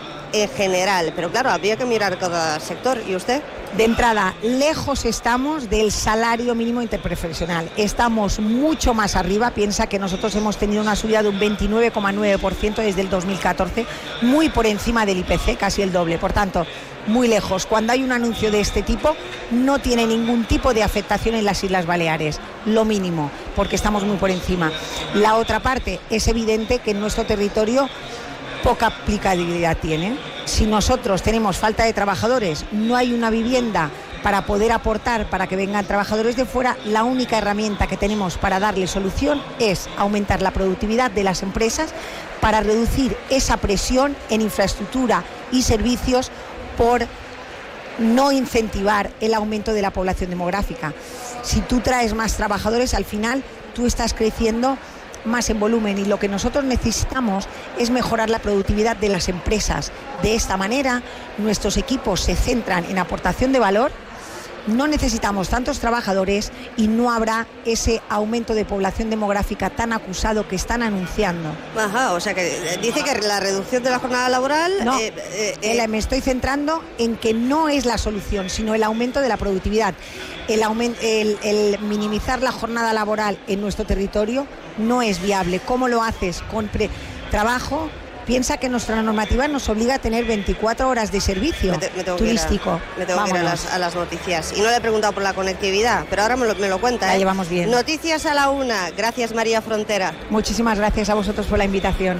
en general, pero claro, habría que mirar cada sector. ¿Y usted? De entrada, lejos estamos del salario mínimo interprofesional. Estamos mucho más arriba. Piensa que nosotros hemos tenido una subida de un 29,9% desde el 2014, muy por encima del IPC, casi el doble. Por tanto, muy lejos. Cuando hay un anuncio de este tipo, no tiene ningún tipo de afectación en las Islas Baleares, lo mínimo, porque estamos muy por encima. La otra parte, es evidente que en nuestro territorio poca aplicabilidad tiene. Si nosotros tenemos falta de trabajadores, no hay una vivienda para poder aportar para que vengan trabajadores de fuera, la única herramienta que tenemos para darle solución es aumentar la productividad de las empresas para reducir esa presión en infraestructura y servicios por no incentivar el aumento de la población demográfica. Si tú traes más trabajadores, al final tú estás creciendo más en volumen y lo que nosotros necesitamos es mejorar la productividad de las empresas. De esta manera, nuestros equipos se centran en aportación de valor no necesitamos tantos trabajadores y no habrá ese aumento de población demográfica tan acusado que están anunciando. Ajá, o sea que eh, dice que la reducción de la jornada laboral... No, eh, eh, me estoy centrando en que no es la solución, sino el aumento de la productividad. El, el minimizar la jornada laboral en nuestro territorio no es viable. ¿Cómo lo haces? Con trabajo Piensa que nuestra normativa nos obliga a tener 24 horas de servicio turístico. me tengo que ir a las, noticias. Y no le he preguntado por la conectividad, pero ahora me lo, me lo cuenta. La ¿eh? llevamos bien. Noticias a la una. Gracias, María Frontera. Muchísimas gracias a vosotros por la invitación.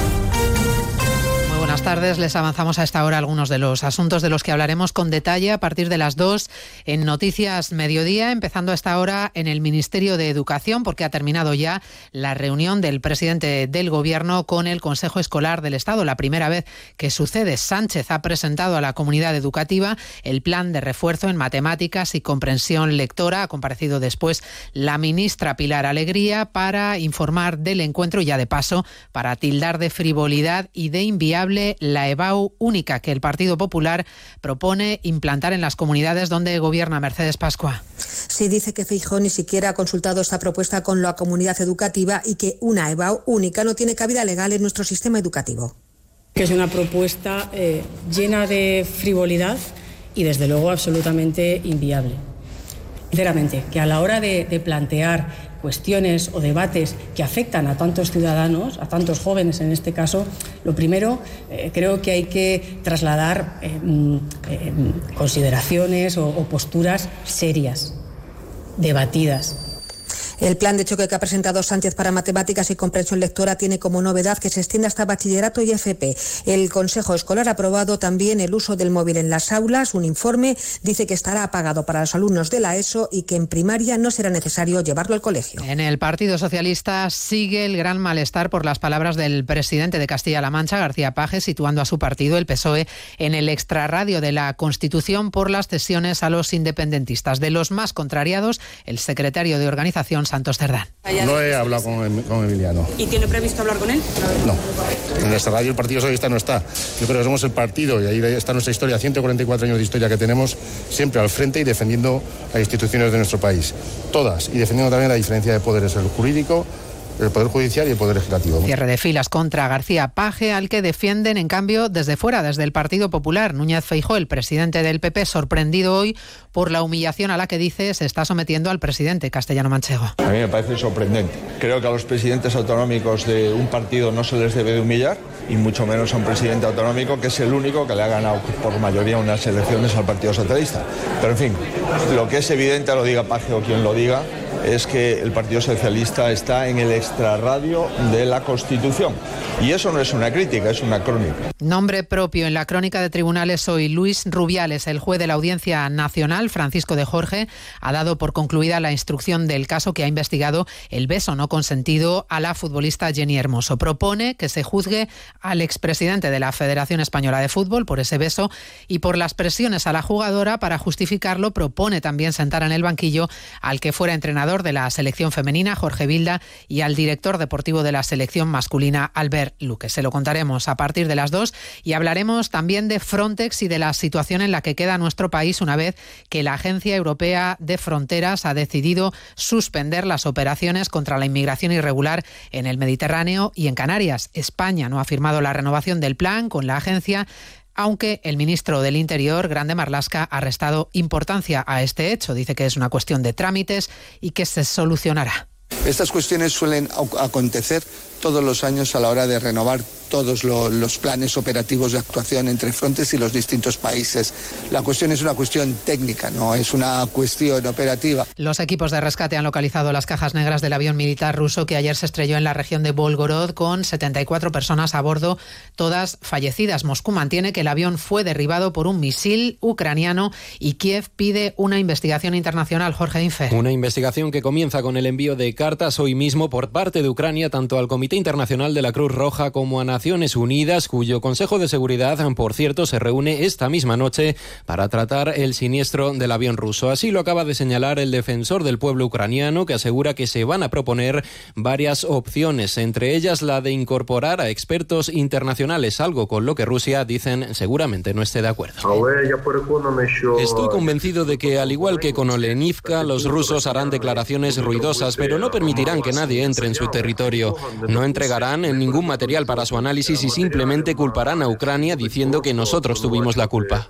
buenas tardes. Les avanzamos a esta hora algunos de los asuntos de los que hablaremos con detalle a partir de las dos en Noticias Mediodía, empezando a esta hora en el Ministerio de Educación, porque ha terminado ya la reunión del presidente del Gobierno con el Consejo Escolar del Estado. La primera vez que sucede, Sánchez ha presentado a la comunidad educativa el plan de refuerzo en matemáticas y comprensión lectora. Ha comparecido después la ministra Pilar Alegría para informar del encuentro y ya de paso para tildar de frivolidad y de inviable la EBAU única que el Partido Popular propone implantar en las comunidades donde gobierna Mercedes Pascua. Sí dice que Feijóo ni siquiera ha consultado esta propuesta con la comunidad educativa y que una EBAU única no tiene cabida legal en nuestro sistema educativo. Que es una propuesta eh, llena de frivolidad y desde luego absolutamente inviable. Sinceramente, que a la hora de, de plantear cuestiones o debates que afectan a tantos ciudadanos, a tantos jóvenes en este caso, lo primero eh, creo que hay que trasladar eh, mm, eh, consideraciones o posturas serias, debatidas el plan de choque que ha presentado Sánchez para matemáticas y comprensión lectora tiene como novedad que se extienda hasta bachillerato y FP. El Consejo Escolar ha aprobado también el uso del móvil en las aulas. Un informe dice que estará apagado para los alumnos de la ESO y que en primaria no será necesario llevarlo al colegio. En el Partido Socialista sigue el gran malestar por las palabras del presidente de Castilla-La Mancha, García Paje, situando a su partido, el PSOE, en el extrarradio de la Constitución por las cesiones a los independentistas. De los más contrariados, el secretario de organización Santos Cerdán. No he hablado con, con, Emiliano. ¿Y tiene previsto hablar con él? No. En esta radio el Partido Socialista no está. Yo creo que somos el partido y ahí está nuestra historia, 144 años de historia que tenemos siempre al frente y defendiendo a instituciones de nuestro país. Todas. Y defendiendo también la diferencia de poderes, el jurídico, el Poder Judicial y el Poder Legislativo. Cierre de filas contra García Paje, al que defienden, en cambio, desde fuera, desde el Partido Popular. Núñez Feijó, el presidente del PP, sorprendido hoy por la humillación a la que dice se está sometiendo al presidente castellano manchego. A mí me parece sorprendente. Creo que a los presidentes autonómicos de un partido no se les debe de humillar y mucho menos a un presidente autonómico que es el único que le ha ganado por mayoría unas elecciones al Partido Socialista. Pero en fin, lo que es evidente, lo diga Paje o quien lo diga, es que el Partido Socialista está en el extrarradio de la Constitución. Y eso no es una crítica, es una crónica. Nombre propio en la crónica de tribunales hoy. Luis Rubiales, el juez de la Audiencia Nacional, Francisco de Jorge, ha dado por concluida la instrucción del caso que ha investigado el beso no consentido a la futbolista Jenny Hermoso. Propone que se juzgue al expresidente de la Federación Española de Fútbol por ese beso y por las presiones a la jugadora para justificarlo. Propone también sentar en el banquillo al que fuera entrenador de la selección femenina, Jorge Vilda, y al director deportivo de la selección masculina, Albert Luque. Se lo contaremos a partir de las dos y hablaremos también de Frontex y de la situación en la que queda nuestro país una vez que la Agencia Europea de Fronteras ha decidido suspender las operaciones contra la inmigración irregular en el Mediterráneo y en Canarias. España no ha firmado la renovación del plan con la agencia aunque el ministro del Interior, Grande Marlasca, ha restado importancia a este hecho. Dice que es una cuestión de trámites y que se solucionará. Estas cuestiones suelen acontecer todos los años a la hora de renovar todos los planes operativos de actuación entre frontes y los distintos países. La cuestión es una cuestión técnica, no es una cuestión operativa. Los equipos de rescate han localizado las cajas negras del avión militar ruso que ayer se estrelló en la región de Volgorod con 74 personas a bordo, todas fallecidas. Moscú mantiene que el avión fue derribado por un misil ucraniano y Kiev pide una investigación internacional. Jorge Infe. Una investigación que comienza con el envío de cartas hoy mismo por parte de Ucrania tanto al Comité Internacional de la Cruz Roja como a Naciones Unidas, cuyo Consejo de Seguridad, por cierto, se reúne esta misma noche para tratar el siniestro del avión ruso. Así lo acaba de señalar el defensor del pueblo ucraniano, que asegura que se van a proponer varias opciones, entre ellas la de incorporar a expertos internacionales, algo con lo que Rusia, dicen, seguramente no esté de acuerdo. Estoy convencido de que, al igual que con Olenivka, los rusos harán declaraciones ruidosas, pero no permitirán que nadie entre en su territorio. No entregarán ningún material para su análisis y simplemente culparán a Ucrania diciendo que nosotros tuvimos la culpa.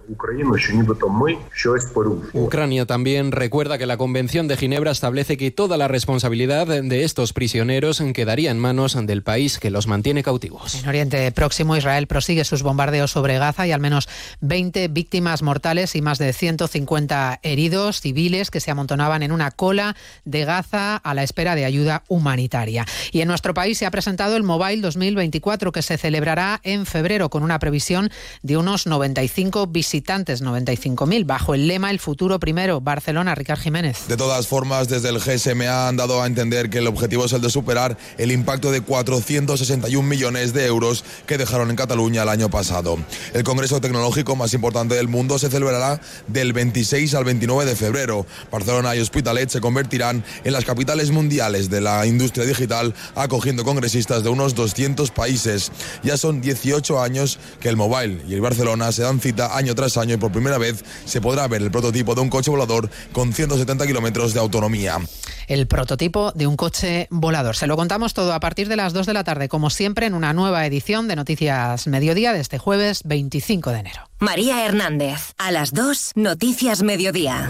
Ucrania también recuerda que la Convención de Ginebra establece que toda la responsabilidad de estos prisioneros quedaría en manos del país que los mantiene cautivos. En Oriente Próximo, Israel prosigue sus bombardeos sobre Gaza y al menos 20 víctimas mortales y más de 150 heridos civiles que se amontonaban en una cola de Gaza a la espera de ayuda humanitaria. Y en nuestro país se ha el Mobile 2024 que se celebrará en febrero con una previsión de unos 95 visitantes, 95.000, bajo el lema El futuro primero. Barcelona, Ricard Jiménez. De todas formas, desde el GSMA han dado a entender que el objetivo es el de superar el impacto de 461 millones de euros que dejaron en Cataluña el año pasado. El Congreso Tecnológico más importante del mundo se celebrará del 26 al 29 de febrero. Barcelona y Hospitalet se convertirán en las capitales mundiales de la industria digital, acogiendo congresistas de unos 200 países. Ya son 18 años que el Mobile y el Barcelona se dan cita año tras año y por primera vez se podrá ver el prototipo de un coche volador con 170 kilómetros de autonomía. El prototipo de un coche volador. Se lo contamos todo a partir de las 2 de la tarde, como siempre, en una nueva edición de Noticias Mediodía de este jueves 25 de enero. María Hernández, a las 2, Noticias Mediodía.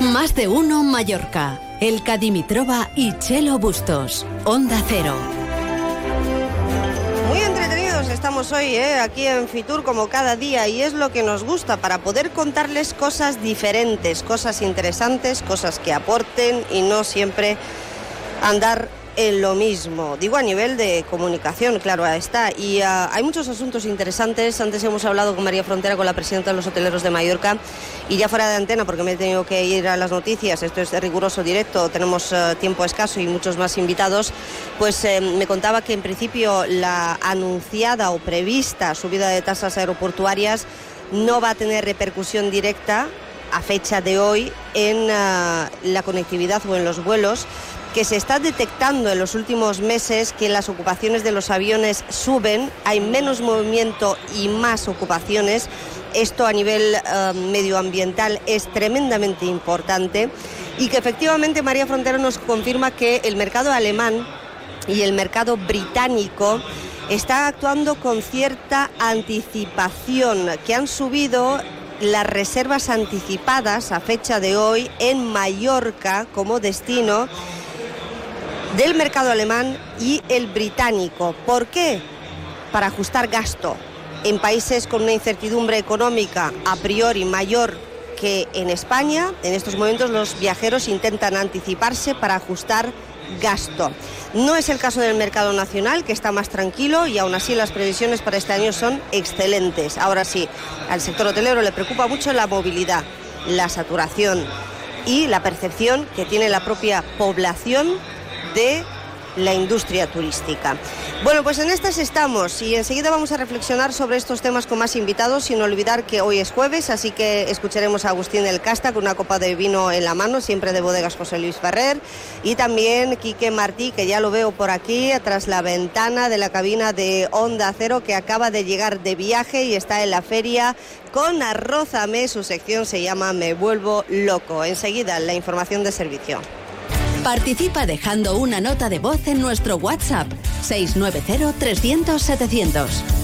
Más de uno Mallorca. El Cadimitrova y Chelo Bustos. Onda Cero. Estamos hoy ¿eh? aquí en Fitur como cada día y es lo que nos gusta para poder contarles cosas diferentes, cosas interesantes, cosas que aporten y no siempre andar en lo mismo. Digo a nivel de comunicación, claro, está. Y ah, hay muchos asuntos interesantes. Antes hemos hablado con María Frontera, con la presidenta de los hoteleros de Mallorca, y ya fuera de antena, porque me he tenido que ir a las noticias, esto es riguroso directo, tenemos ah, tiempo escaso y muchos más invitados, pues eh, me contaba que en principio la anunciada o prevista subida de tasas aeroportuarias no va a tener repercusión directa a fecha de hoy en ah, la conectividad o en los vuelos que se está detectando en los últimos meses que las ocupaciones de los aviones suben, hay menos movimiento y más ocupaciones. Esto a nivel eh, medioambiental es tremendamente importante y que efectivamente María Frontero nos confirma que el mercado alemán y el mercado británico está actuando con cierta anticipación, que han subido las reservas anticipadas a fecha de hoy en Mallorca como destino del mercado alemán y el británico. ¿Por qué? Para ajustar gasto. En países con una incertidumbre económica a priori mayor que en España, en estos momentos los viajeros intentan anticiparse para ajustar gasto. No es el caso del mercado nacional, que está más tranquilo y aún así las previsiones para este año son excelentes. Ahora sí, al sector hotelero le preocupa mucho la movilidad, la saturación y la percepción que tiene la propia población de la industria turística. Bueno, pues en estas estamos y enseguida vamos a reflexionar sobre estos temas con más invitados, sin olvidar que hoy es jueves, así que escucharemos a Agustín del Casta con una copa de vino en la mano, siempre de bodegas José Luis Ferrer, y también Quique Martí, que ya lo veo por aquí, tras la ventana de la cabina de Onda Cero, que acaba de llegar de viaje y está en la feria con Arrózame, su sección se llama Me vuelvo loco. Enseguida la información de servicio. Participa dejando una nota de voz en nuestro WhatsApp 690 300 700.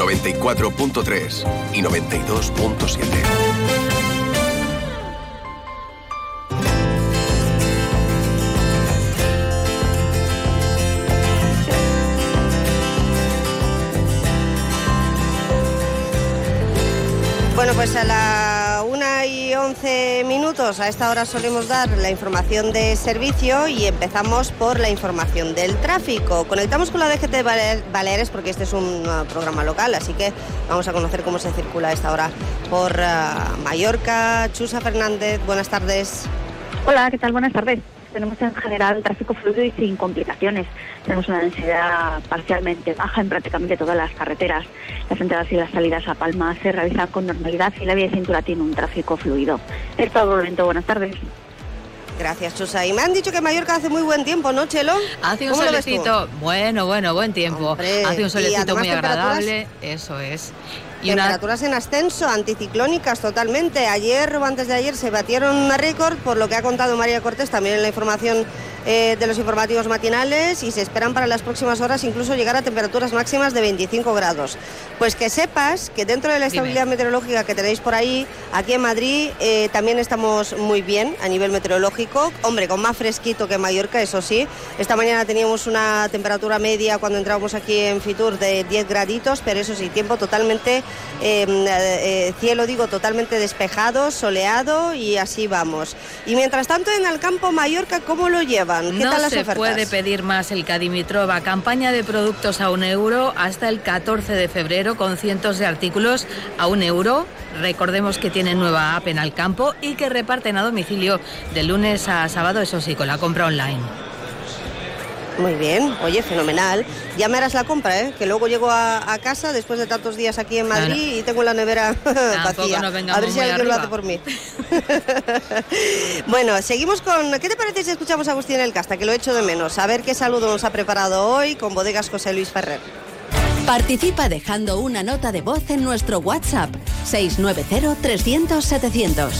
94.3 y 92.7. Bueno, pues a la 11 minutos, a esta hora solemos dar la información de servicio y empezamos por la información del tráfico. Conectamos con la DGT de Bale- Baleares porque este es un uh, programa local, así que vamos a conocer cómo se circula a esta hora por uh, Mallorca. Chusa Fernández, buenas tardes. Hola, ¿qué tal? Buenas tardes. Tenemos en general tráfico fluido y sin complicaciones. Tenemos una densidad parcialmente baja en prácticamente todas las carreteras. Las entradas y las salidas a Palma se realizan con normalidad y la vía de cintura tiene un tráfico fluido. Es todo momento. Buenas tardes. Gracias, Chusa. Y me han dicho que en Mallorca hace muy buen tiempo, ¿no, Chelo? Hace un solecito, bueno, bueno, buen tiempo. Hombre, Hace un solecito muy agradable, eso es. Y una Temperaturas en ascenso, anticiclónicas totalmente. Ayer o antes de ayer se batieron un récord, por lo que ha contado María Cortés también en la información eh, de los informativos matinales, y se esperan para las próximas horas incluso llegar a temperaturas máximas de 25 grados. Pues que sepas que dentro de la estabilidad meteorológica que tenéis por ahí, aquí en Madrid eh, también estamos muy bien a nivel meteorológico. Hombre, con más fresquito que en Mallorca, eso sí. Esta mañana teníamos una temperatura media cuando entrábamos aquí en Fitur de 10 graditos, pero eso sí, tiempo totalmente, eh, eh, cielo digo, totalmente despejado, soleado y así vamos. Y mientras tanto en el campo Mallorca, ¿cómo lo llevan? ¿Qué no tal las se ofertas? puede pedir más el Cadimitrova. Campaña de productos a un euro hasta el 14 de febrero con cientos de artículos a un euro. Recordemos que tienen nueva app en el campo y que reparten a domicilio de lunes a sábado, eso sí, con la compra online. Muy bien, oye, fenomenal. Ya me harás la compra, ¿eh? Que luego llego a, a casa después de tantos días aquí en Madrid Claro. y tengo la nevera <laughs> vacía. a ver si alguien lo hace por mí. <laughs> bueno, seguimos con... ¿Qué te parece si escuchamos a Agustín El Casta, que lo echo de menos? A ver qué saludo nos ha preparado hoy con Bodegas José Luis Ferrer. Participa dejando una nota de voz en nuestro WhatsApp 690-300-700.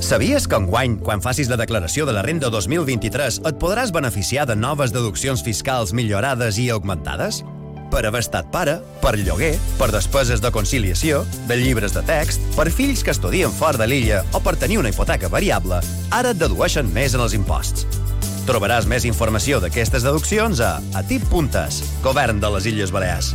Sabies que enguany, quan facis la declaració de la renda 2023, et podràs beneficiar de noves deduccions fiscals millorades i augmentades? Per haver estat pare, per lloguer, per despeses de conciliació, de llibres de text, per fills que estudien fora de l'illa o per tenir una hipoteca variable, ara et dedueixen més en els imposts. Trobaràs més informació d'aquestes deduccions a atip.es, Govern de les Illes Balears.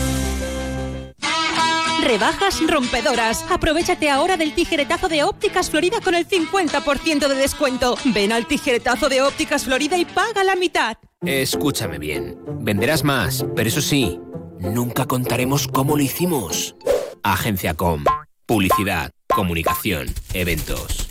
Rebajas rompedoras. Aprovechate ahora del tijeretazo de Ópticas Florida con el 50% de descuento. Ven al tijeretazo de Ópticas Florida y paga la mitad. Escúchame bien. Venderás más, pero eso sí, nunca contaremos cómo lo hicimos. Agencia Com. Publicidad, comunicación, eventos.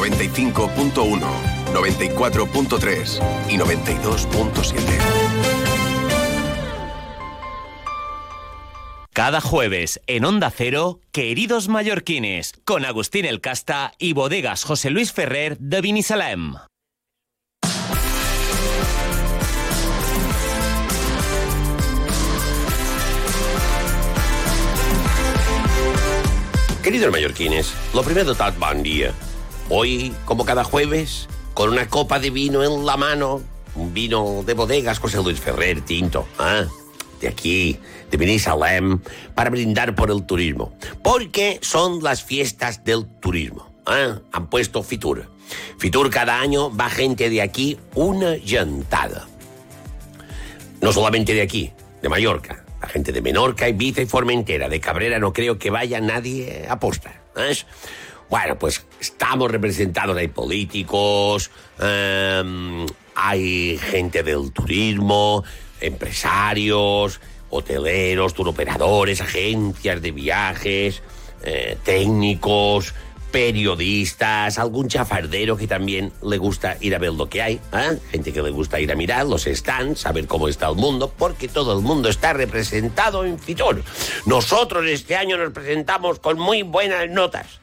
95.1, 94.3 y 92.7. Cada jueves en Onda Cero, Queridos Mallorquines, con Agustín El Casta y Bodegas José Luis Ferrer de Vinisalem. Queridos mallorquines, lo primero, tal buen día. Hoy, como cada jueves, con una copa de vino en la mano, un vino de bodegas José Luis Ferrer tinto, ¿ah? de aquí, de Benisalem, para brindar por el turismo. Porque son las fiestas del turismo. ¿ah? Han puesto Fitur. Fitur cada año va gente de aquí una llantada. No solamente de aquí, de Mallorca. La gente de Menorca, Ibiza y Formentera. De Cabrera no creo que vaya nadie a posta. ¿eh? Bueno, pues estamos representados, hay políticos, em, hay gente del turismo, empresarios, hoteleros, turoperadores, agencias de viajes, eh, técnicos, periodistas, algún chafardero que también le gusta ir a ver lo que hay, ¿eh? gente que le gusta ir a mirar los stands, saber cómo está el mundo, porque todo el mundo está representado en Fitur. Nosotros este año nos presentamos con muy buenas notas.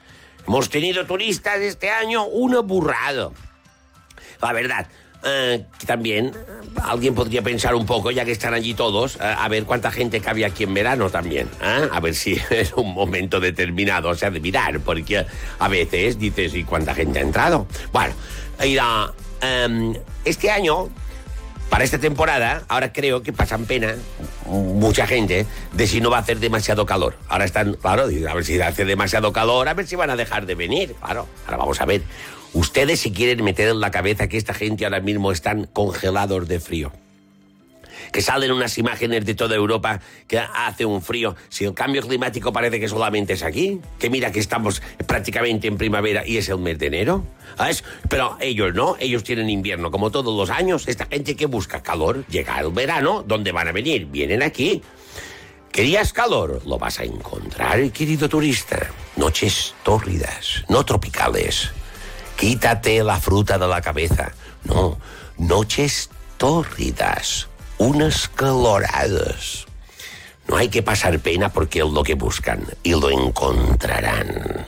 Hemos tenido turistas este año una burrada. La verdad, eh, también eh, alguien podría pensar un poco, ya que están allí todos, eh, a ver cuánta gente cabe aquí en verano también. ¿eh? A ver si <laughs> es un momento determinado, o sea, de mirar, porque a veces dices, ¿y cuánta gente ha entrado? Bueno, mira, em, este año, para esta temporada, ahora creo que pasan pena mucha gente de si no va a hacer demasiado calor. Ahora están, claro, a ver si hace demasiado calor, a ver si van a dejar de venir. Claro, ahora vamos a ver. Ustedes si quieren meter en la cabeza que esta gente ahora mismo están congelados de frío. Que salen unas imágenes de toda Europa que hace un frío. Si el cambio climático parece que solamente es aquí, que mira que estamos prácticamente en primavera y es el mes de enero. ¿sabes? Pero ellos no, ellos tienen invierno como todos los años. Esta gente que busca calor, llega el verano, ¿dónde van a venir? Vienen aquí. ¿Querías calor? Lo vas a encontrar, querido turista. Noches tórridas, no tropicales. Quítate la fruta de la cabeza. No, noches tórridas, unas caloradas. No hay que pasar pena porque es lo que buscan y lo encontrarán.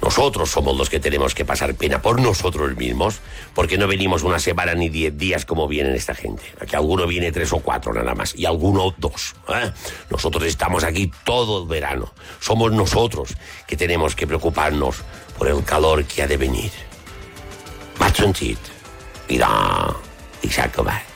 Nosotros somos los que tenemos que pasar pena por nosotros mismos, porque no venimos una semana ni diez días como vienen esta gente. Aquí alguno viene tres o cuatro nada más, y alguno dos. ¿eh? Nosotros estamos aquí todo el verano. Somos nosotros que tenemos que preocuparnos por el calor que ha de venir. M'has sentit? Mira, s'ha acabat.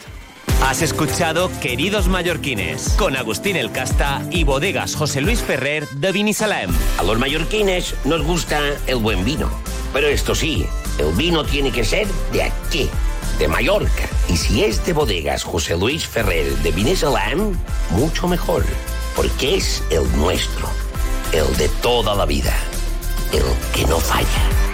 Has escuchado Queridos Mallorquines con Agustín El Casta y Bodegas José Luis Ferrer de Vinisalem. A los mallorquines nos gusta el buen vino. Pero esto sí, el vino tiene que ser de aquí, de Mallorca. Y si es de bodegas José Luis Ferrer de Vinisalem, mucho mejor. Porque es el nuestro, el de toda la vida, el que no falla.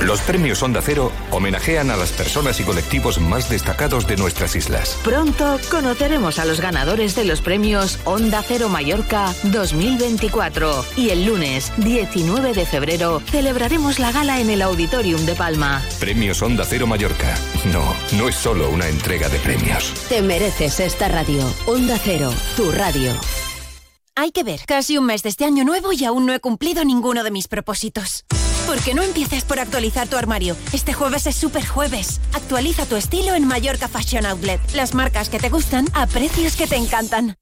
Los premios Onda Cero homenajean a las personas y colectivos más destacados de nuestras islas. Pronto conoceremos a los ganadores de los premios Onda Cero Mallorca 2024 y el lunes 19 de febrero celebraremos la gala en el Auditorium de Palma. Premios Onda Cero Mallorca. No, no es solo una entrega de premios. Te mereces esta radio. Onda Cero, tu radio. Hay que ver, casi un mes de este año nuevo y aún no he cumplido ninguno de mis propósitos. ¿Por qué no empiezas por actualizar tu armario? Este jueves es super jueves. Actualiza tu estilo en Mallorca Fashion Outlet. Las marcas que te gustan a precios que te encantan.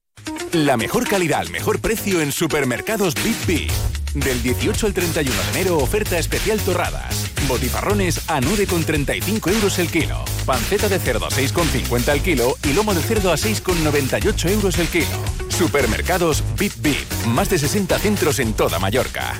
La mejor calidad al mejor precio en supermercados Big B. Del 18 al 31 de enero, oferta especial torradas. Botifarrones a 9,35 euros el kilo. Panceta de cerdo a 6,50 el kilo y lomo de cerdo a 6,98 euros el kilo. Supermercados Big B. Más de 60 centros en toda Mallorca.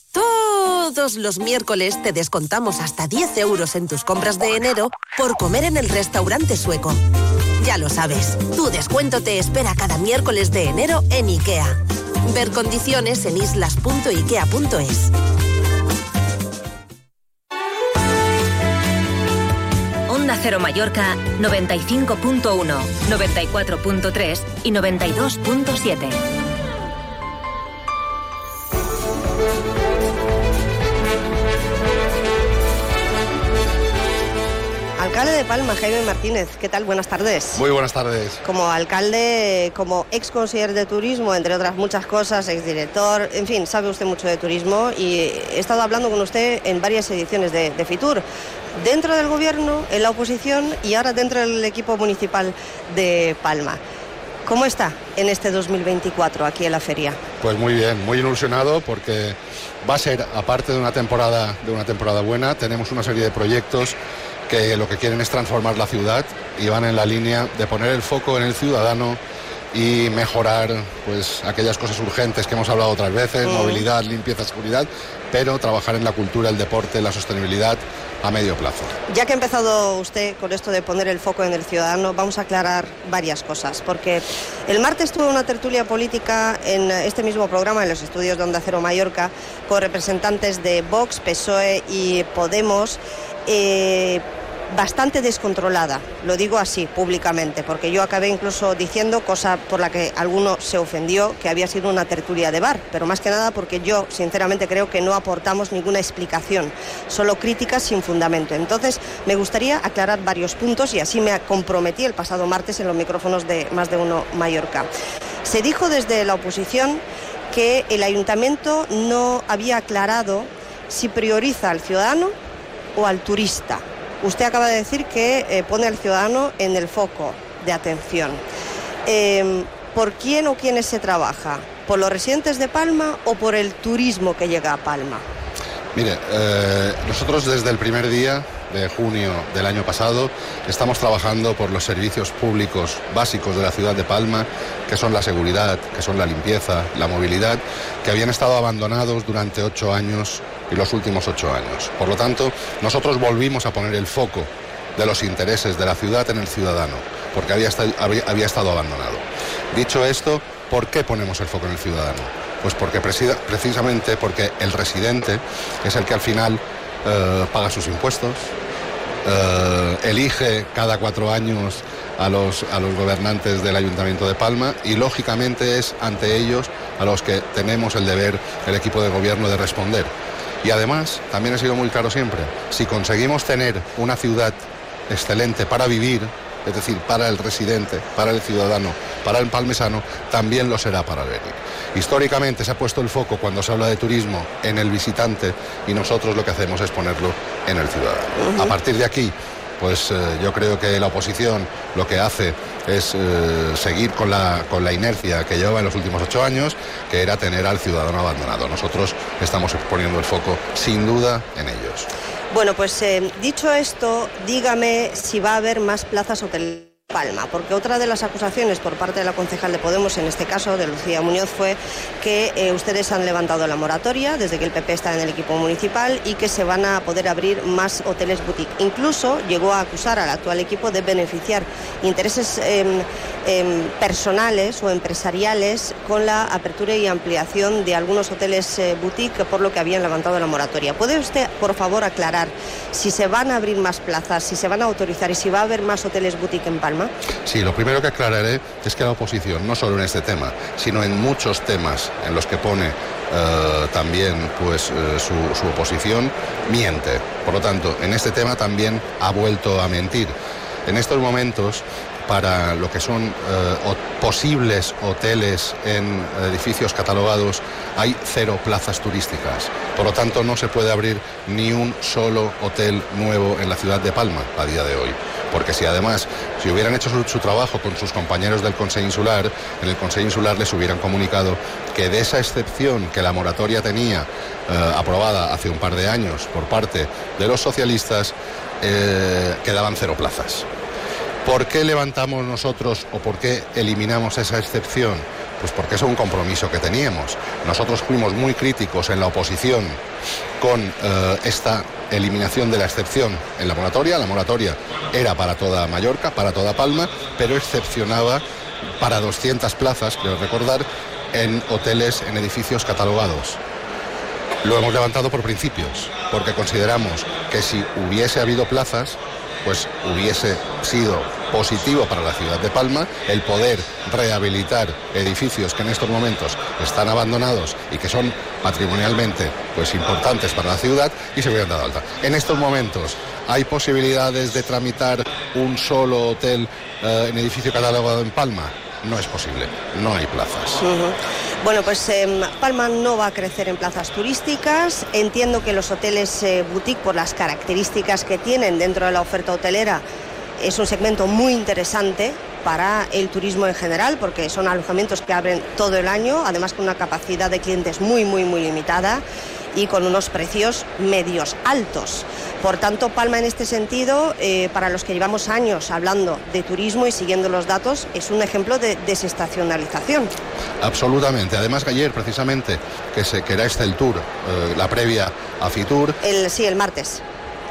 todos los miércoles te descontamos hasta 10 euros en tus compras de enero por comer en el restaurante sueco. Ya lo sabes, tu descuento te espera cada miércoles de enero en IKEA. Ver condiciones en islas.ikea.es. Onda Cero Mallorca 95.1, 94.3 y 92.7. Alcalde de Palma, Jaime Martínez, ¿qué tal? Buenas tardes. Muy buenas tardes. Como alcalde, como ex consejero de turismo, entre otras muchas cosas, exdirector, en fin, sabe usted mucho de turismo y he estado hablando con usted en varias ediciones de, de Fitur, dentro del gobierno, en la oposición y ahora dentro del equipo municipal de Palma. ¿Cómo está en este 2024 aquí en la feria? Pues muy bien, muy ilusionado porque va a ser, aparte de una temporada, de una temporada buena, tenemos una serie de proyectos que lo que quieren es transformar la ciudad y van en la línea de poner el foco en el ciudadano y mejorar pues aquellas cosas urgentes que hemos hablado otras veces, Mm. movilidad, limpieza, seguridad, pero trabajar en la cultura, el deporte, la sostenibilidad a medio plazo. Ya que ha empezado usted con esto de poner el foco en el ciudadano, vamos a aclarar varias cosas, porque el martes tuve una tertulia política en este mismo programa, en los estudios de Onda Cero Mallorca, con representantes de Vox, PSOE y Podemos. eh, bastante descontrolada, lo digo así públicamente, porque yo acabé incluso diciendo cosa por la que alguno se ofendió, que había sido una tertulia de bar, pero más que nada porque yo sinceramente creo que no aportamos ninguna explicación, solo críticas sin fundamento. Entonces me gustaría aclarar varios puntos y así me comprometí el pasado martes en los micrófonos de Más de Uno Mallorca. Se dijo desde la oposición que el ayuntamiento no había aclarado si prioriza al ciudadano o al turista. Usted acaba de decir que eh, pone al ciudadano en el foco de atención. Eh, ¿Por quién o quiénes se trabaja? ¿Por los residentes de Palma o por el turismo que llega a Palma? Mire, eh, nosotros desde el primer día de junio del año pasado estamos trabajando por los servicios públicos básicos de la ciudad de Palma, que son la seguridad, que son la limpieza, la movilidad, que habían estado abandonados durante ocho años y los últimos ocho años. Por lo tanto, nosotros volvimos a poner el foco de los intereses de la ciudad en el ciudadano, porque había, esta- había- estado abandonado. Dicho esto, ¿por qué ponemos el foco en el ciudadano? Pues porque precisamente porque el residente es el que al final eh, paga sus impuestos, eh, elige cada cuatro años a los, a los gobernantes del Ayuntamiento de Palma y lógicamente es ante ellos a los que tenemos el deber, el equipo de gobierno, de responder. Y además, también he sido muy claro siempre, si conseguimos tener una ciudad excelente para vivir, es decir, para el residente, para el ciudadano, para el palmesano, también lo será para el venir. Históricamente se ha puesto el foco cuando se habla de turismo en el visitante y nosotros lo que hacemos es ponerlo en el ciudadano. A partir de aquí, pues eh, yo creo que la oposición lo que hace es eh, seguir con la, con la inercia que lleva en los últimos ocho años, que era tener al ciudadano abandonado. Nosotros estamos poniendo el foco sin duda en ellos. Bueno, pues eh, dicho esto, dígame si va a haber más plazas hoteleras. Palma, porque otra de las acusaciones por parte de la concejal de Podemos, en este caso de Lucía Muñoz, fue que eh, ustedes han levantado la moratoria desde que el PP está en el equipo municipal y que se van a poder abrir más hoteles boutique. Incluso llegó a acusar al actual equipo de beneficiar intereses em, em, personales o empresariales con la apertura y ampliación de algunos hoteles eh, boutique por lo que habían levantado la moratoria. ¿Puede usted, por favor, aclarar si se van a abrir más plazas, si se van a autorizar y si va a haber más hoteles boutique en Palma? Sí, lo primero que aclararé es que la oposición, no solo en este tema, sino en muchos temas en los que pone eh, también pues, eh, su, su oposición, miente. Por lo tanto, en este tema también ha vuelto a mentir. En estos momentos para lo que son eh, posibles hoteles en edificios catalogados hay cero plazas turísticas. Por lo tanto, no se puede abrir ni un solo hotel nuevo en la ciudad de Palma a día de hoy. Porque si además, si hubieran hecho su, su trabajo con sus compañeros del Consejo Insular, en el Consejo Insular les hubieran comunicado que de esa excepción que la moratoria tenía eh, aprobada hace un par de años por parte de los socialistas, eh, quedaban cero plazas. ¿Por qué levantamos nosotros o por qué eliminamos esa excepción? Pues porque es un compromiso que teníamos. Nosotros fuimos muy críticos en la oposición con eh, esta eliminación de la excepción en la moratoria. La moratoria era para toda Mallorca, para toda Palma, pero excepcionaba para 200 plazas, creo recordar, en hoteles, en edificios catalogados. Lo hemos levantado por principios, porque consideramos que si hubiese habido plazas, pues hubiese sido positivo para la ciudad de Palma el poder rehabilitar edificios que en estos momentos están abandonados y que son patrimonialmente pues importantes para la ciudad y se hubieran dado alta. En estos momentos hay posibilidades de tramitar un solo hotel eh, en edificio catalogado en Palma. No es posible, no hay plazas. Bueno, pues em, Palma no va a crecer en plazas turísticas. Entiendo que los hoteles eh, boutique, por las características que tienen dentro de la oferta hotelera, es un segmento muy interesante para el turismo en general, porque son alojamientos que abren todo el año, además con una capacidad de clientes muy, muy, muy limitada y con unos precios medios altos. Por tanto, Palma en este sentido, eh, para los que llevamos años hablando de turismo y siguiendo los datos, es un ejemplo de desestacionalización. Absolutamente. Además que ayer precisamente, que, se, que era este el tour, eh, la previa a Fitur, El, sí, el martes.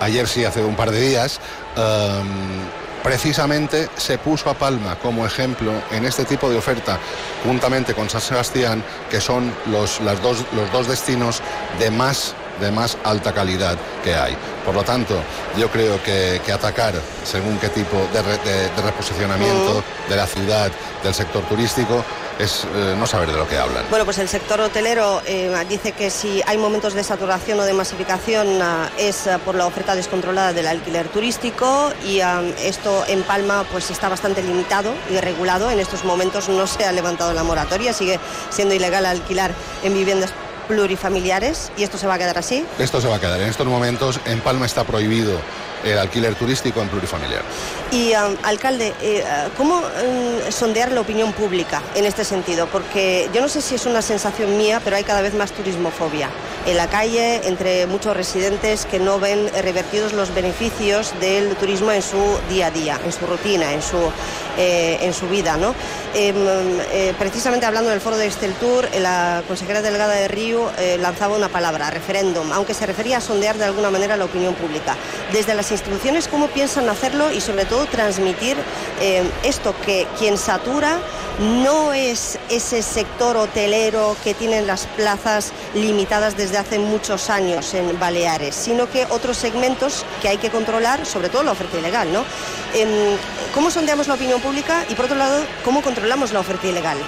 ayer sí, hace un par de días, em, precisamente se puso a Palma como ejemplo en este tipo de oferta, juntamente con San Sebastián, que son los, las dos, los dos destinos de más, de más alta calidad que hay. Por lo tanto, yo creo que, que atacar según qué tipo de, re- de- de reposicionamiento de la ciudad, del sector turístico, es eh, no saber de lo que hablan. Bueno, pues el sector hotelero eh, dice que si hay momentos de saturación o de masificación ah, es ah, por la oferta descontrolada del alquiler turístico y ah, esto en Palma pues está bastante limitado y regulado. En estos momentos no se ha levantado la moratoria, sigue siendo ilegal alquilar en viviendas plurifamiliares y esto se va a quedar así. Esto se va a quedar. En estos momentos en Palma está prohibido el alquiler turístico en plurifamiliar. Y, um, alcalde, eh, uh, ¿cómo um, sondear la opinión pública en este sentido? Porque yo no sé si es una sensación mía, pero hay cada vez más turismofobia en la calle, entre muchos residentes que no ven revertidos los beneficios del turismo en su día a día, en su rutina, en su, eh, en su vida. ¿no? Em, eh, precisamente hablando del foro de Esteltur, eh, la consejera delegada de Río eh, lanzaba una palabra, referéndum, aunque se refería a sondear de alguna manera la opinión pública. Desde las instituciones, ¿cómo piensan hacerlo y sobre todo transmitir eh, esto, que quien satura no es ese sector hotelero que tiene las plazas limitadas desde hace muchos años en Baleares, sino que otros segmentos que hay que controlar, sobre todo la oferta ilegal. Em, ¿Cómo sondeamos la opinión pública y por otro lado, cómo controlamos la oferta ilegal?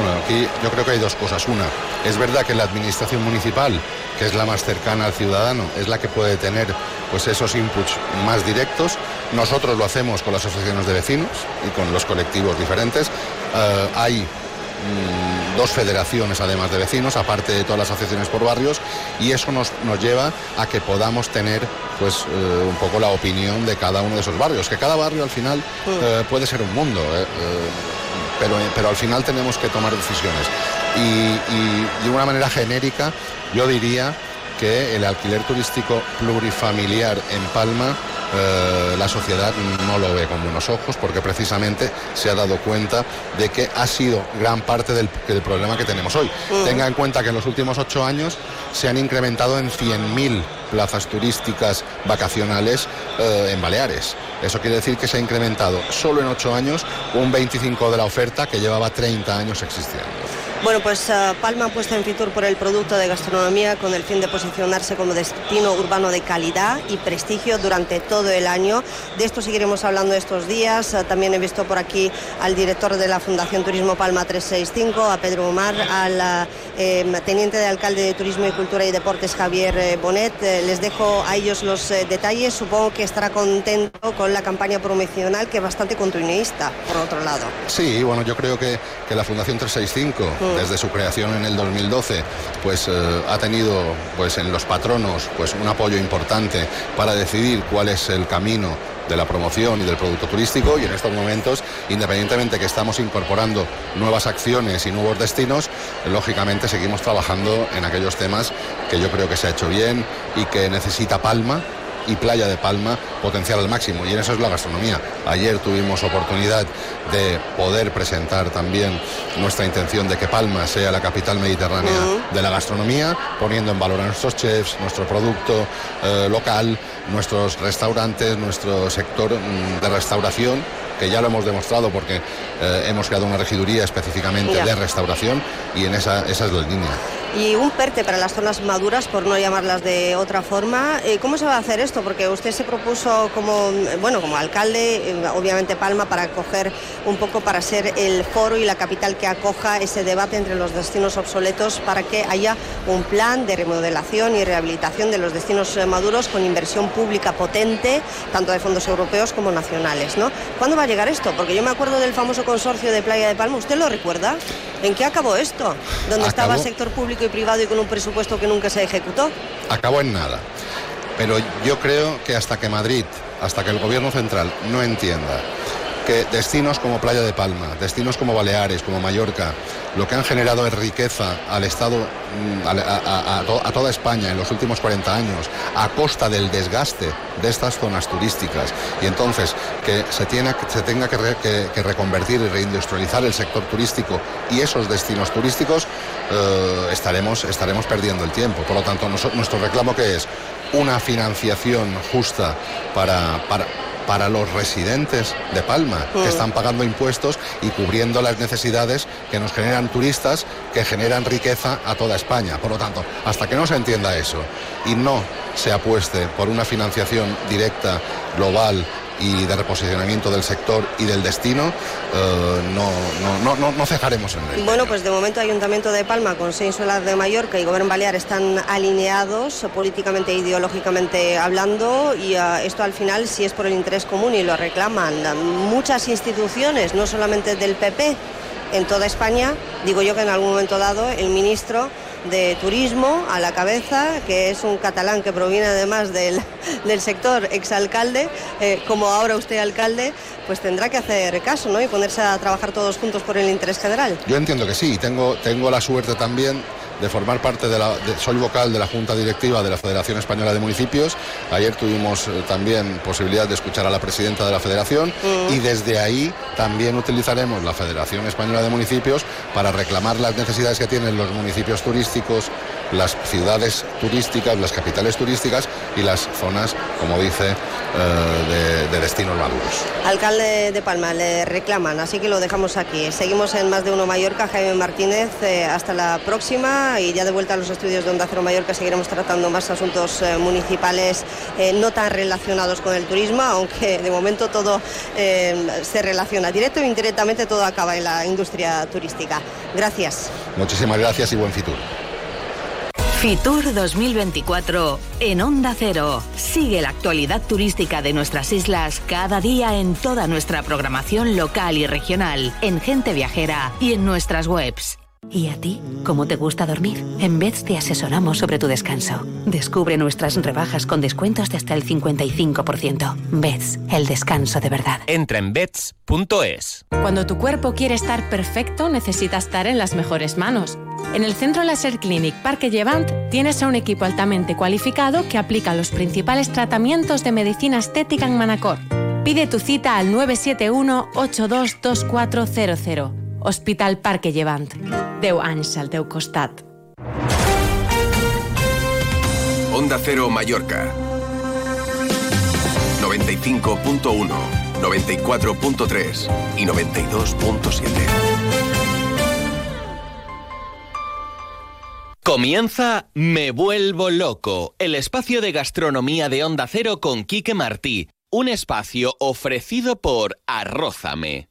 Bueno, aquí yo creo que hay dos cosas. Una, es verdad que la administración municipal, que es la más cercana al ciudadano, es la que puede tener pues esos inputs más directos. Nosotros lo hacemos con las asociaciones de vecinos y con los colectivos diferentes. Eh, hay mm, dos federaciones además de vecinos, aparte de todas las asociaciones por barrios, y eso nos, nos lleva a que podamos tener pues eh, un poco la opinión de cada uno de esos barrios, que cada barrio al final eh, puede ser un mundo, eh, pero, pero al final tenemos que tomar decisiones. Y, y de una manera genérica yo diría que el alquiler turístico plurifamiliar en Palma eh, la sociedad no lo ve con buenos ojos porque precisamente se ha dado cuenta de que ha sido gran parte del, del problema que tenemos hoy. Mm. Tenga en cuenta que en los últimos ocho años se han incrementado en 100.000 plazas turísticas vacacionales eh, en Baleares. Eso quiere decir que se ha incrementado solo en ocho años un 25 de la oferta que llevaba 30 años existiendo. Bueno, pues eh, Palma ha puesto en Fitur por el producto de gastronomía con el fin de posicionarse como destino urbano de calidad y prestigio durante todo el año. De esto seguiremos hablando estos días. Eh, También he visto por aquí al director de la Fundación Turismo Palma 365, a Pedro Omar, al eh, teniente de alcalde de Turismo y Cultura y Deportes, Javier eh, Bonet. Eh, les dejo a ellos los detalles. Supongo que estará contento con la campaña promocional, que es bastante continuista, por otro lado. Sí, bueno, yo creo que, que la Fundación 365, desde su creación en el 2012, pues eh, ha tenido pues en los patronos pues un apoyo importante para decidir cuál es el camino de la promoción y del producto turístico. Y en estos momentos, independientemente que estamos incorporando nuevas acciones y nuevos destinos, lógicamente seguimos trabajando en aquellos temas que yo creo que se ha hecho bien y que necesita Palma y Playa de Palma potenciar al máximo y en eso es la gastronomía. Ayer tuvimos oportunidad de poder presentar también nuestra intención de que Palma sea la capital mediterránea de la gastronomía, poniendo en valor a nuestros chefs, nuestro producto eh, local, nuestros restaurantes, nuestro sector mm, de restauración que ya lo hemos demostrado porque eh, hemos creado una regiduría específicamente de restauración y en esa, esa es la línea. Y un PERTE para las zonas maduras, por no llamarlas de otra forma. Eh, ¿Cómo se va a hacer esto? Porque usted se propuso como, bueno, como alcalde, eh, obviamente Palma, para acoger un poco, para ser el foro y la capital que acoja ese debate entre los destinos obsoletos para que haya un plan de remodelación y rehabilitación de los destinos eh, maduros con inversión pública potente, tanto de fondos europeos como nacionales. ¿Cuándo va a llegar esto? Porque yo me acuerdo del famoso consorcio de Playa de Palma, ¿usted lo recuerda? ¿En qué acabó esto? Donde estaba Acabó- sector público y privado y con un presupuesto que nunca se ejecutó. acabó en nada. Pero yo creo que hasta que Madrid, hasta que el gobierno central no entienda que destinos como Playa de Palma, destinos como Baleares, como Mallorca, lo que han generado es riqueza al Estado, mm, a, a- a- a to- a toda España en los últimos 40 años, a costa del desgaste de estas zonas turísticas. Y entonces que se, tiene, tenga que, re- que- que reconvertir y reindustrializar el sector turístico y esos destinos turísticos, eh, estaremos, estaremos perdiendo el tiempo. Por lo tanto, nuestro reclamo que es una financiación justa para, para los residentes de Palma, que están pagando impuestos y cubriendo las necesidades que nos generan turistas, que generan riqueza a toda España. Por lo tanto, hasta que no se entienda eso y no se apueste por una financiación directa, global, y de reposicionamiento del sector y del destino, eh, no, no, no, no, no cejaremos en ello. Bueno, pues de momento Ayuntamiento de Palma, Consejo Insular de Mallorca y Gobierno Balear están alineados políticamente e ideológicamente hablando y ah, esto al final sí es por el interés común y lo reclaman muchas instituciones, no solamente del PP, en toda España. Digo yo que en algún momento dado el ministro de Turismo a la cabeza, que es un catalán que proviene además del, <laughs> del sector exalcalde, eh, como ahora usted alcalde, pues tendrá que hacer caso ¿no? y ponerse a trabajar todos juntos por el interés general. Yo entiendo que sí, tengo, tengo la suerte también de formar parte de la. de- soy vocal de la Junta Directiva de la Federación Española de Municipios. Ayer tuvimos eh, también posibilidad de escuchar a la presidenta de la Federación y desde ahí también utilizaremos la Federación Española de Municipios para reclamar las necesidades que tienen los municipios turísticos, las ciudades turísticas, las capitales turísticas y las zonas, como dice, eh, de, de destinos maduros. Alcalde de Palma, le reclaman, así que lo dejamos aquí. Seguimos en Más de Uno Mallorca, Jaime Martínez, eh, hasta la próxima y ya de vuelta a los estudios de Onda Cero Mallorca seguiremos tratando más asuntos eh, municipales eh, no tan relacionados con el turismo, aunque de momento todo eh, se relaciona, directo e indirectamente todo acaba en la industria turística. Gracias. Muchísimas gracias y buen futuro. Fitur 2024 en Onda Cero. Sigue la actualidad turística de nuestras islas cada día en toda nuestra programación local y regional, en Gente Viajera y en nuestras webs. ¿Y a ti? ¿Cómo te gusta dormir? En Beds te asesoramos sobre tu descanso. Descubre nuestras rebajas con descuentos de hasta el 55%. Beds, el descanso de verdad. Entra en bets.es. Cuando tu cuerpo quiere estar perfecto, necesita estar en las mejores manos. En el Centro Laser Clinic Parque Llevant tienes a un equipo altamente cualificado que aplica los principales tratamientos de medicina estética en Manacor. Pide tu cita al 971-822400. Hospital Parque Llevant. Deu anys al teu costat. Onda Cero Mallorca. 95.1, 94.3 y 92.7. Comienza Me Vuelvo Loco, el espacio de gastronomía de Onda Cero con Quique Martí. Un espacio ofrecido por Arrózame.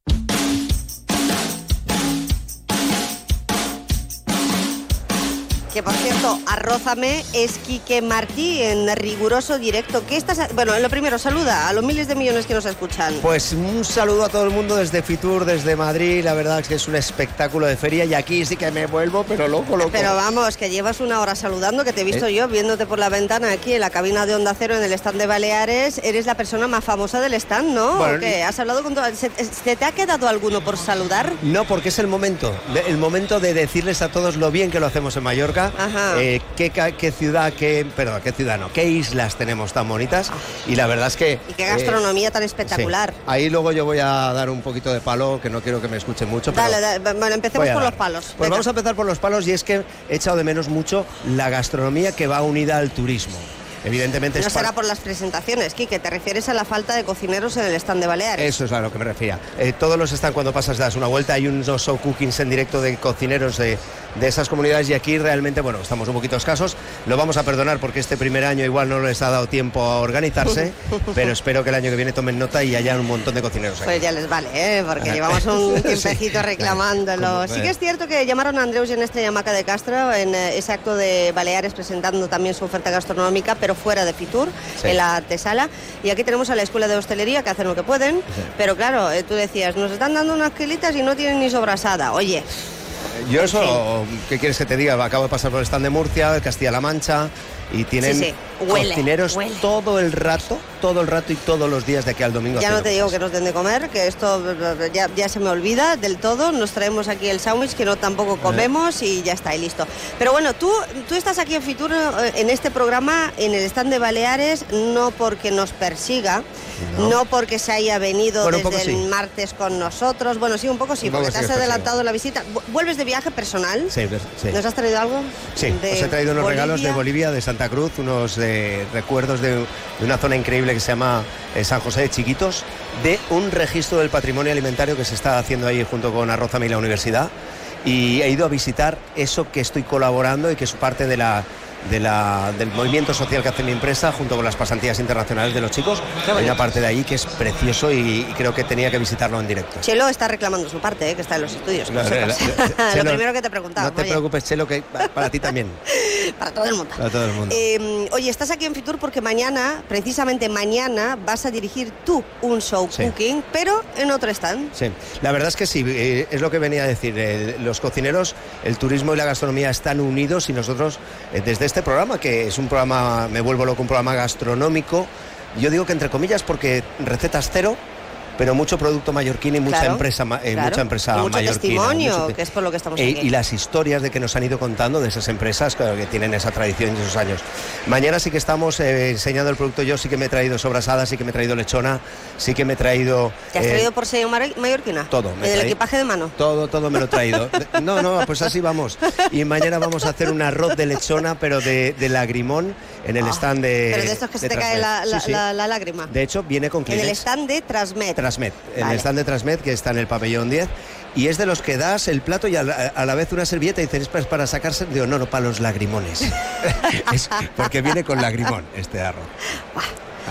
Que por cierto, arrózame es Quique Martí en riguroso directo. ¿Qué estás Bueno, lo primero, saluda a los miles de millones que nos escuchan. Pues un saludo a todo el mundo desde Fitur, desde Madrid. La verdad es que es un espectáculo de feria y aquí sí que me vuelvo, pero loco, loco. Pero vamos, que llevas una hora saludando, que te he visto ¿Eh? yo viéndote por la ventana aquí en la cabina de Onda Cero en el stand de Baleares. Eres la persona más famosa del stand, ¿no? Bueno, ¿O qué? ¿Has hablado con todo- ¿Se, se te ha quedado alguno por saludar? No, porque es el momento, el momento de decirles a todos lo bien que lo hacemos en Mallorca, Eh, qué, qué ciudad, qué, perdón, qué ciudad no, qué islas tenemos tan bonitas y la verdad es que... Y qué eh, gastronomía tan espectacular. sí. Ahí luego yo voy a dar un poquito de palo, que no quiero que me escuchen mucho. pero Dale, dale, bueno, empecemos por dar. los palos. Pues Venga. vamos a empezar por los palos y es que he echado de menos mucho la gastronomía que va unida al turismo. Evidentemente No es será por las presentaciones, Quique, te refieres a la falta de cocineros en el stand de Baleares. Eso es a lo que me refería. Eh, todos los están cuando pasas, das una vuelta, hay unos show cookings en directo de cocineros de, de esas comunidades y aquí realmente, bueno, estamos un poquito escasos. Lo vamos a perdonar porque este primer año igual no les ha dado tiempo a organizarse, <laughs> pero espero que el año que viene tomen nota y haya un montón de cocineros aquí. Pues ya les vale, ¿eh? porque llevamos un <laughs> tiempecito reclamándolo. Sí que es cierto que llamaron a Andreus y en Estrella Maca de Castro en eh, ese acto de Baleares presentando también su oferta gastronómica, pero fuera de Fitur, Sí. en la Tesala. Y aquí tenemos a la Escuela de Hostelería que hacen lo que pueden, pero claro, eh, tú decías, nos están dando unas quilitas y no tienen ni sobrasada. Oye, Yo eso, ¿qué quieres que te diga? Acabo de pasar por el stand de Murcia, de Castilla-La Mancha y tienen Sí, sí, huele, cocineros huele. todo el rato, todo el rato y todos los días de aquí al domingo. ya no te digo que nos den de comer, que esto eh, ya, ya se me olvida del todo. Nos traemos aquí el sándwich que no tampoco comemos y ya está, y listo. Pero bueno, tú, tú estás aquí en Fitur eh, en este programa, en el stand de Baleares, no porque nos persiga, no, No. porque se haya venido Bueno, desde el sí. martes con nosotros. Bueno, sí, un poco sí, Un poco porque te has adelantado la visita. Vu- ¿Vuelves de viaje personal? Sí, pues, sí. ¿Nos has traído algo? Sí, os he traído unos Bolivia? regalos de Bolivia, de Santa Cruz, unos eh, recuerdos de, una zona increíble que se llama eh, San José de Chiquitos, de un registro del patrimonio alimentario que se está haciendo ahí junto con Arrozame y la universidad. Y he ido a visitar eso que estoy colaborando y que es parte de la, de la- del movimiento social que hace mi empresa junto con las pasantías internacionales de los chicos. Hay una parte de ahí que es precioso y, y creo que tenía que visitarlo en directo. Chelo está reclamando su parte, eh, que está en los estudios. lo La- la- <laughs> primero que te preguntaba. No te oye, preocupes, Chelo, que para ti también. <laughs> para todo el mundo. Para todo el mundo. Eh, oye, estás aquí en Fitur porque mañana, precisamente mañana, vas a dirigir tú un show Sí. cooking, pero en otro stand. Sí, la verdad es que sí, eh, es lo que venía a decir. los cocineros, el turismo y la gastronomía están unidos y nosotros, eh, desde este programa, que es un programa, me vuelvo loco, un programa gastronómico, yo digo que entre comillas porque recetas cero, pero mucho producto mallorquín y mucha Claro, empresa, eh, claro. mucha empresa Y mucho mallorquina. testimonio, mucho que es por lo que estamos Eh, aquí. y las historias de que nos han ido contando de esas empresas claro, que tienen esa tradición y esos años. Mañana sí que estamos eh, enseñando el producto. Yo sí que me he traído sobrasada, sí que me he traído lechona, sí que me he traído... ¿Te has eh, traído por sello mallorquina? todo, me ¿En el equipaje de mano? todo, todo me lo he traído. <laughs> No, no, pues así vamos. Y mañana vamos a hacer un arroz de lechona, pero de, de lagrimón en el Ah, stand de. Pero de estos que se de te cae la, la- Sí, sí. la- la lágrima. De hecho, viene con en el stand de Transmed. Transmed, en Vale. el stand de Transmed, que está en el pabellón 10. Y es de los que das el plato y a la, a la vez una servilleta y dices, "Es para sacarse. Digo, no, no, para los lagrimones. <laughs> <laughs> Es porque viene con lagrimón este arroz.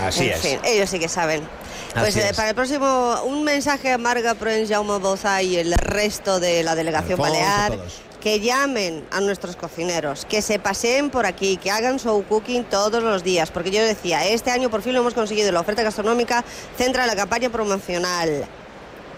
Así en es. fin, ellos sí que saben. Pues eh, para el próximo, un mensaje a Marga Proens, Jaume Boza y el resto de la delegación Alfonso, Balear. todos. Que llamen a nuestros cocineros, que se paseen por aquí, que hagan show cooking todos los días, porque yo decía, este año por fin lo hemos conseguido, la oferta gastronómica centra la campaña promocional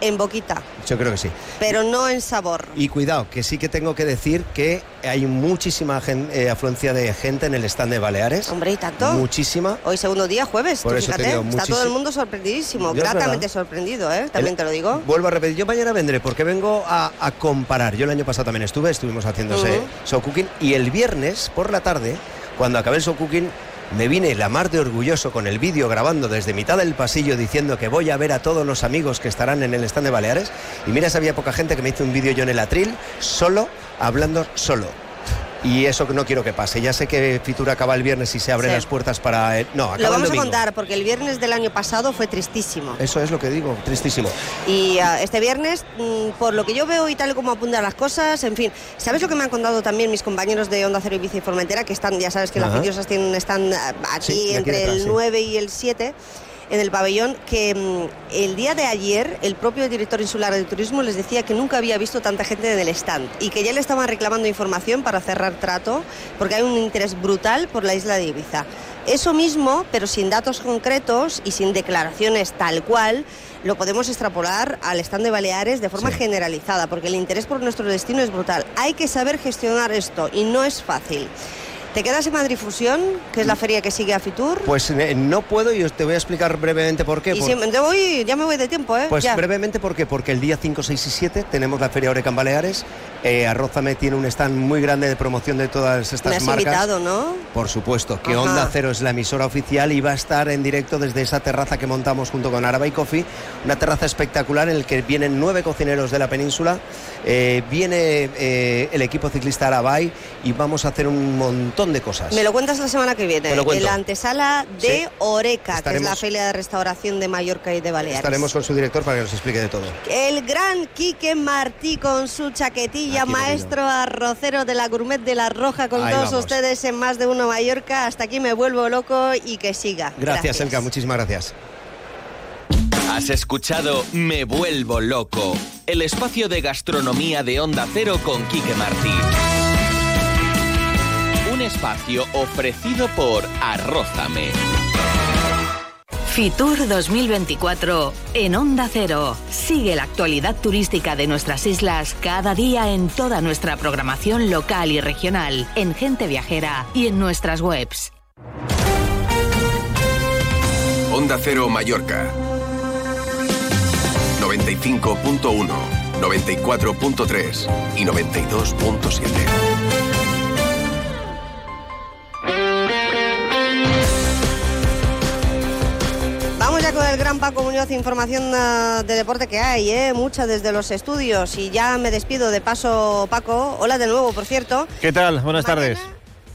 en boquita, Yo creo que sí. pero no en sabor. Y cuidado, que sí que tengo que decir que hay muchísima eh, afluencia de gente en el stand de Baleares. Hombre, ¿y tanto? Muchísima. Hoy segundo día, jueves, Por tú eso te fíjate, digo, está todo el mundo sorprendidísimo, gratamente verdad. sorprendido, ¿eh? También El- te lo digo. Vuelvo a repetir, yo mañana vendré porque vengo a, a comparar. Yo el año pasado también estuve, estuvimos Ujú. show cooking y el viernes por la tarde, cuando acabé el show cooking, me vine la mar de orgulloso con el vídeo grabando desde mitad del pasillo diciendo que voy a ver a todos los amigos que estarán en el stand de Baleares. Y mira, si había poca gente que me hizo un vídeo yo en el atril, solo, hablando solo. Y eso que no quiero que pase. Ya sé que Fitur acaba el viernes y se abren Sí. las puertas para... el- No, acaba Lo el vamos a contar porque el viernes del año pasado fue tristísimo. Eso es lo que digo, tristísimo. Y ah, este viernes, mm, por lo que yo veo y tal como apuntan las cosas, en fin, ¿sabes lo que me han contado también mis compañeros de Onda Cero y Bici y Formentera? Que están, ya sabes que las Ajá. viciosas tienen stand ah, aquí Sí, aquí entre detrás, el sí. 9 y el 7 en el pabellón que mm, el día de ayer el propio director insular de turismo les decía que nunca había visto tanta gente en el stand y que ya le estaban reclamando información para cerrar trato porque hay un interés brutal por la isla de Ibiza. Eso mismo, pero sin datos concretos y sin declaraciones tal cual, lo podemos extrapolar al stand de Baleares de forma generalizada, porque el interés por nuestro destino es brutal. Hay que saber gestionar esto y no es fácil. ¿Te quedas en Madrid Fusión, que es la feria que sigue a Fitur? Pues eh, no puedo y os te voy a explicar brevemente por qué. Y Por- si me- te voy, ya me voy de tiempo, ¿eh? Pues Ya. brevemente, ¿por qué? Porque el día 5, 6 y 7 tenemos la Feria Oreca en Baleares. Eh, Arrózame tiene un stand muy grande de promoción de todas estas Me has marcas. invitado, ¿no? Por supuesto, que Ajá. Onda Cero es la emisora oficial y va a estar en directo desde esa terraza que montamos junto con Araba y Coffee, una terraza espectacular en la que vienen nueve cocineros de la península, eh, viene el equipo ciclista Arabay y vamos a hacer un montón de cosas. Me lo cuentas la semana que viene. Te lo cuento. En la antesala de Sí. Oreca, que es la feria de restauración de Mallorca y de Baleares. Estaremos con su director para que nos explique de todo. El gran Quique Martí con su chaquetilla, Aquí maestro arrocero de la Gourmet de la Roja, con Ahí todos vamos. ustedes en Más de Uno Mallorca. Hasta aquí me vuelvo loco y que siga. Gracias, Elka, muchísimas gracias. Has escuchado Me Vuelvo Loco, el espacio de gastronomía de Onda Cero con Quique Martí. Un espacio ofrecido por Arrózame. Fitur 2024 en Onda Cero. Sigue la actualidad turística de nuestras islas cada día en toda nuestra programación local y regional, en Gente Viajera y en nuestras webs. Onda Cero Mallorca. 95.1, 94.3 y 92.7. Con el gran Paco Muñoz, información ah, de deporte que hay, ¿eh? mucha desde los estudios. Y ya me despido de paso, Paco. Hola de nuevo, por cierto. ¿Qué tal? Buenas tardes.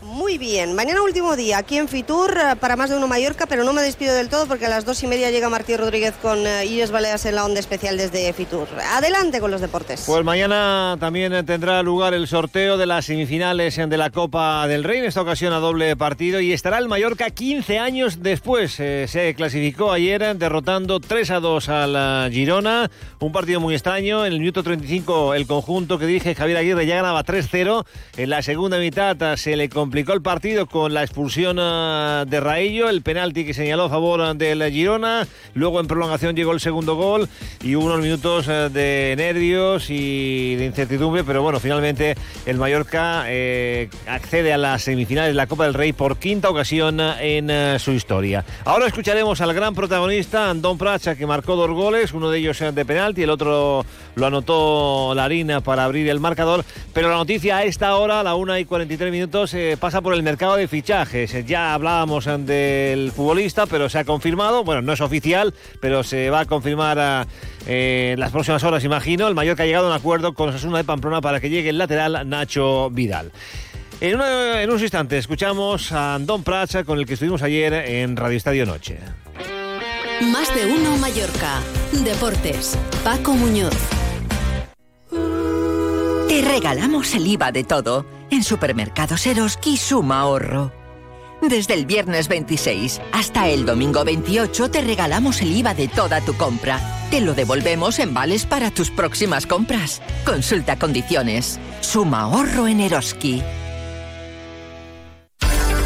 Muy bien, mañana último día aquí en Fitur eh, para más de uno Mallorca, pero no me despido del todo porque a las dos y media llega Martí Rodríguez con eh, Illes Baleas en la onda especial desde Fitur. Adelante con los deportes. Pues mañana también tendrá lugar el sorteo de las semifinales de la Copa del Rey, en esta ocasión a doble partido, y estará el Mallorca 15 años después. Eh, se clasificó ayer derrotando 3 a 2 a la Girona, un partido muy extraño. En el minuto 35 el conjunto que dirige Javier Aguirre ya ganaba 3-0. En la segunda mitad se le complicó el partido con la expulsión ah, de Raillo, el penalti que señaló a favor del Girona. Luego en prolongación llegó el segundo gol y hubo unos minutos eh, de nervios y de incertidumbre, pero bueno, finalmente el Mallorca eh, accede a las semifinales de la Copa del Rey por quinta ocasión eh, en eh, su historia. Ahora escucharemos al gran protagonista, Andón Pracha, que marcó dos goles, uno de ellos eh, de penalti, el otro lo anotó Larina para abrir el marcador, pero la noticia a esta hora, a la 1 y 43 minutos, eh, pasa por el mercado de fichajes. Ya hablábamos eh, del futbolista, pero se ha confirmado, bueno, no es oficial, pero se va a confirmar a, eh, las próximas horas, imagino. El Mallorca ha llegado a un acuerdo con Osasuna de Pamplona para que llegue el lateral Nacho Vidal. En, una- en unos instantes escuchamos a Andón Pracha, con el que estuvimos ayer en Radio Estadio Noche. Más de uno Mallorca. Deportes. Paco Muñoz. Te regalamos el IVA de todo. En Supermercados Eroski suma ahorro. Desde el viernes 26 hasta el domingo 28 te regalamos el IVA de toda tu compra. te lo devolvemos en vales para tus próximas compras. Consulta condiciones. Suma ahorro en Eroski.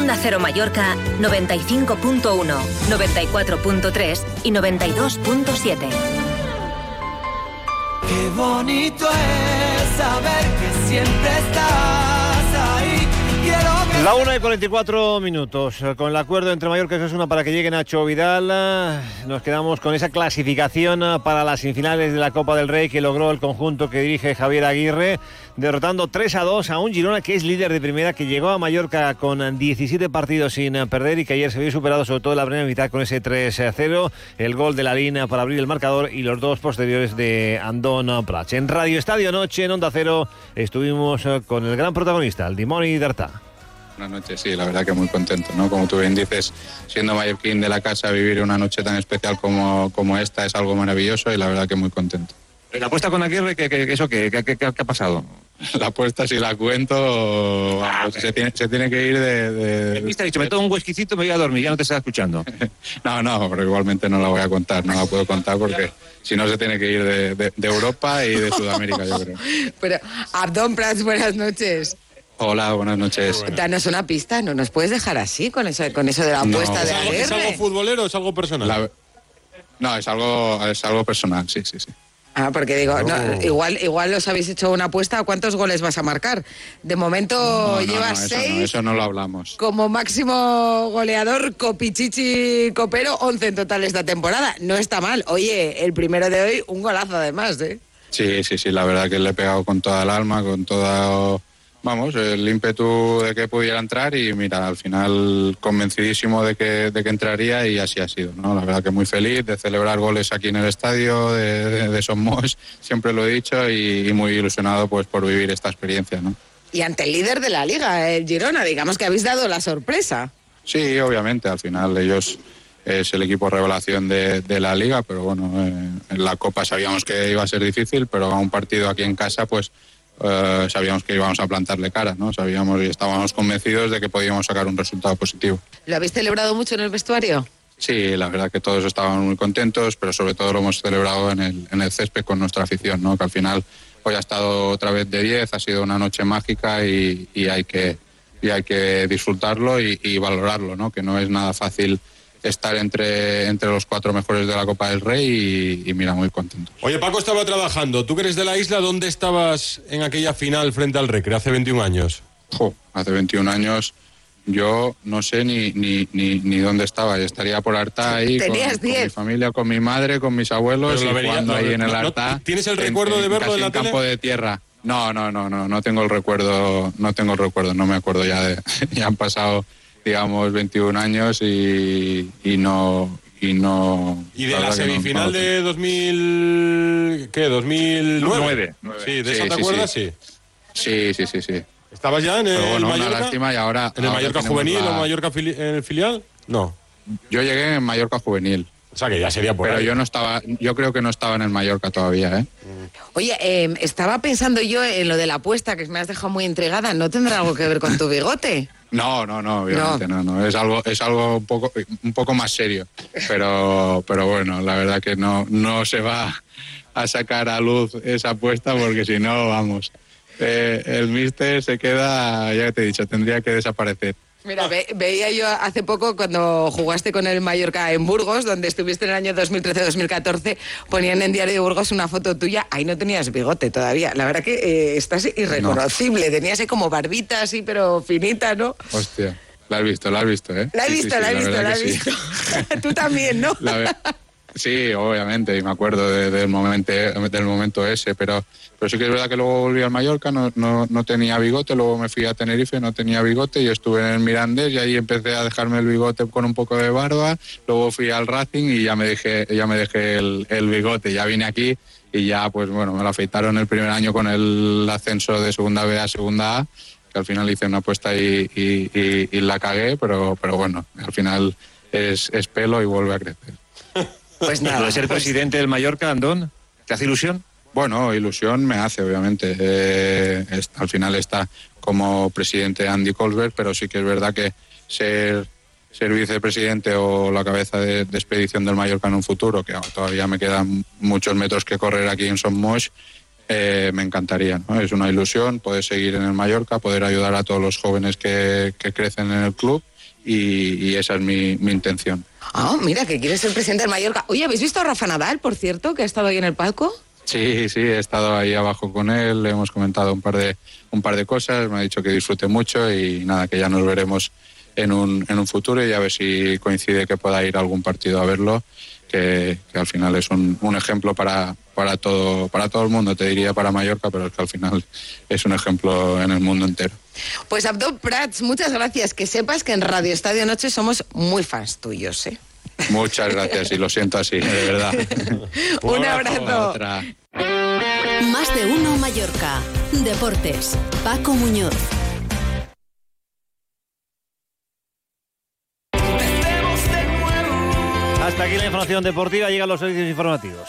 Onda Cero Mallorca 95.1, 94.3 y 92.7. Qué bonito es saber que siempre estás ahí. Quiero que La 1 y 44 minutos. Con el acuerdo entre Mallorca y Osasuna para que llegue Nacho Vidal, nos quedamos con esa clasificación para las semifinales de la Copa del Rey que logró el conjunto que dirige Javier Aguirre, derrotando 3 a 2 a un Girona que es líder de primera, que llegó a Mallorca con 17 partidos sin eh, perder y que ayer se vio superado sobre todo en la primera mitad con ese 3 a 0, el gol de la línea para abrir el marcador y los dos posteriores de Andón Prats. En Radio Estadio Noche, en Onda Cero, estuvimos eh, con el gran protagonista, el Dimoni Dartá. Buenas noches, sí, la verdad que muy contento, ¿no? Como tú bien dices, siendo mallorquín de la casa, vivir una noche tan especial como, como esta es algo maravilloso y la verdad que muy contento. ¿La apuesta con Aguirre, ¿qué, qué, eso qué, qué, qué- qué ha pasado? <laughs> La apuesta, si la cuento, vamos, se, tiene, se tiene que ir de... de- ha dicho, me tomo un whiskycito y me voy a dormir, ya no te estaba escuchando. <laughs> No, no, pero igualmente no la voy a contar, no la puedo contar porque si no se tiene que ir de, de- de Europa y de Sudamérica, yo creo. <laughs> Pero, Abdón Prats, buenas noches. Hola, buenas noches. Danos una pista, no nos puedes dejar así con eso, con eso de la No. apuesta de ¿Es algo- es Aguirre. futbolero o es algo personal? No, es algo, es algo personal, sí, sí, sí. Ah, porque digo, no, igual, igual os habéis hecho una apuesta, ¿cuántos goles vas a marcar? De momento No, no, llevas eso seis. no, eso no lo hablamos. Como máximo goleador, Copichichi Copero, 11 en total esta temporada. No está mal. Oye, el primero de hoy, un golazo además, ¿eh? Sí, sí, sí, la verdad que le he pegado con toda el alma, con todo, vamos, el ímpetu de que pudiera entrar y mira, al final convencidísimo de que, de que entraría y así ha sido, ¿no? La verdad que muy feliz de celebrar goles aquí en el estadio de, de, de Somos, siempre lo he dicho y, y muy ilusionado pues por vivir esta experiencia, ¿no? Y ante el líder de la liga, el Girona, digamos que habéis dado la sorpresa. Sí, obviamente, al final ellos es el equipo revelación de, de la liga, pero bueno, eh, en la Copa sabíamos que iba a ser difícil, pero a un partido aquí en casa, pues eh, sabíamos que íbamos a plantarle cara, ¿no? Sabíamos y estábamos convencidos de que podíamos sacar un resultado positivo. ¿Lo habéis celebrado mucho en el vestuario? Sí, la verdad que todos estábamos muy contentos, pero sobre todo lo hemos celebrado en el, en el césped con nuestra afición, ¿no? Que al final hoy ha estado otra vez de 10, ha sido una noche mágica y, y hay que y hay que disfrutarlo y, y valorarlo, ¿no? Que no es nada fácil estar entre, entre los cuatro mejores de la Copa del Rey y, y mira, muy contento. Oye, Paco estaba trabajando. ¿Tú que eres de la isla? ¿Dónde estabas en aquella final frente al Recre hace 21 años? Jo, hace 21 años yo no sé ni, ni, ni, ni dónde estaba. Yo estaría por Arta ahí con, mi 10. familia, con mi madre, con mis abuelos Pero y vería- jugando ahí en el no- Arta. ¿tienes el en- recuerdo de verlo casi en la tele? campo de tierra. No, no, no, no, no tengo el recuerdo, no tengo el recuerdo, no me acuerdo ya de, <laughs> ya han pasado, digamos, 21 años y, y no, y no. ¿Y de la la no- semifinal no- de 2000... ¿Qué? ¿2009? Nueve, nueve. Sí, ¿de Sí, eso te acuerdas? sí. Sí. Sí, sí, sí, sí. ¿Estabas ya en el bueno, una Mallorca? lástima y ahora- ¿En el ahora Mallorca juvenil la- o Mallorca fili- en el filial? No. Yo llegué en Mallorca juvenil. O sea, que ya sería por Pero ahí. yo no estaba, yo creo que no estaba en el Mallorca todavía, ¿eh? Oye, eh, estaba pensando yo en lo de la apuesta, que me has dejado muy intrigada. ¿No tendrá algo que ver con tu bigote? No, no, no, obviamente no, no. Es algo, es algo un poco, un poco más serio. Pero, pero bueno, la verdad que no, no se va a sacar a luz esa apuesta porque si no, vamos, eh, el míster se queda, ya te he dicho, tendría que desaparecer. Mira, ve- veía yo hace poco cuando jugaste con el Mallorca en Burgos, donde estuviste en el año 2013-2014, ponían en Diario de Burgos una foto tuya, ahí no tenías bigote todavía. La verdad que eh, estás irreconocible, tenías ahí como barbita así, pero finita, ¿no? Hostia, la has visto, la has visto, ¿eh? La he Sí, visto, sí, la he visto, la que he visto. <laughs> Tú también, ¿no? La, Sí, obviamente, y me acuerdo de- del, momento, del momento ese, pero, pero sí que es verdad que luego volví al Mallorca, no, no, no tenía bigote, luego me fui a Tenerife, no tenía bigote, y estuve en el Mirandés y ahí empecé a dejarme el bigote con un poco de barba, luego fui al Racing y ya me dejé, ya me dejé el, bigote, ya vine aquí y ya pues bueno, me lo afeitaron el primer año con el ascenso de segunda B a segunda A, que al final hice una apuesta y, la cagué, pero, pero bueno, al final es pelo y vuelve a crecer. Pues nada. ¿De ser presidente del Mallorca, Andón? ¿Te hace ilusión? Bueno, ilusión me hace, obviamente. Eh, es- al final está como presidente Andy Colbert, pero sí que es verdad que ser, ser vicepresidente o la cabeza de, de expedición del Mallorca en un futuro, que todavía me quedan muchos metros que correr aquí en Sommosh, eh, me encantaría. ¿no? Es una ilusión poder seguir en el Mallorca, poder ayudar a todos los jóvenes que, que crecen en el club y, y esa es mi, mi intención. Ah, mira, que quieres ser presidente del Mallorca. Oye, ¿habéis visto a Rafa Nadal, por cierto, que ha estado ahí en el palco? Sí, sí, he estado ahí abajo con él, le hemos comentado un par de un par de cosas, me ha dicho que disfrute mucho y nada, que ya nos veremos en un, en un futuro y a ver si coincide que pueda ir a algún partido a verlo, que, que al final es un, un ejemplo para, para todo para todo el mundo, te diría para Mallorca, pero es que al final es un ejemplo en el mundo entero. Pues Abdul Prats, muchas gracias. Que sepas que en Radio Estadio Noche somos muy fans tuyos, ¿eh? Muchas gracias y lo siento así, de verdad. <laughs> Un abrazo. Más de uno Mallorca. Deportes. Paco Muñoz. Hasta aquí la información deportiva, llegan los servicios informativos.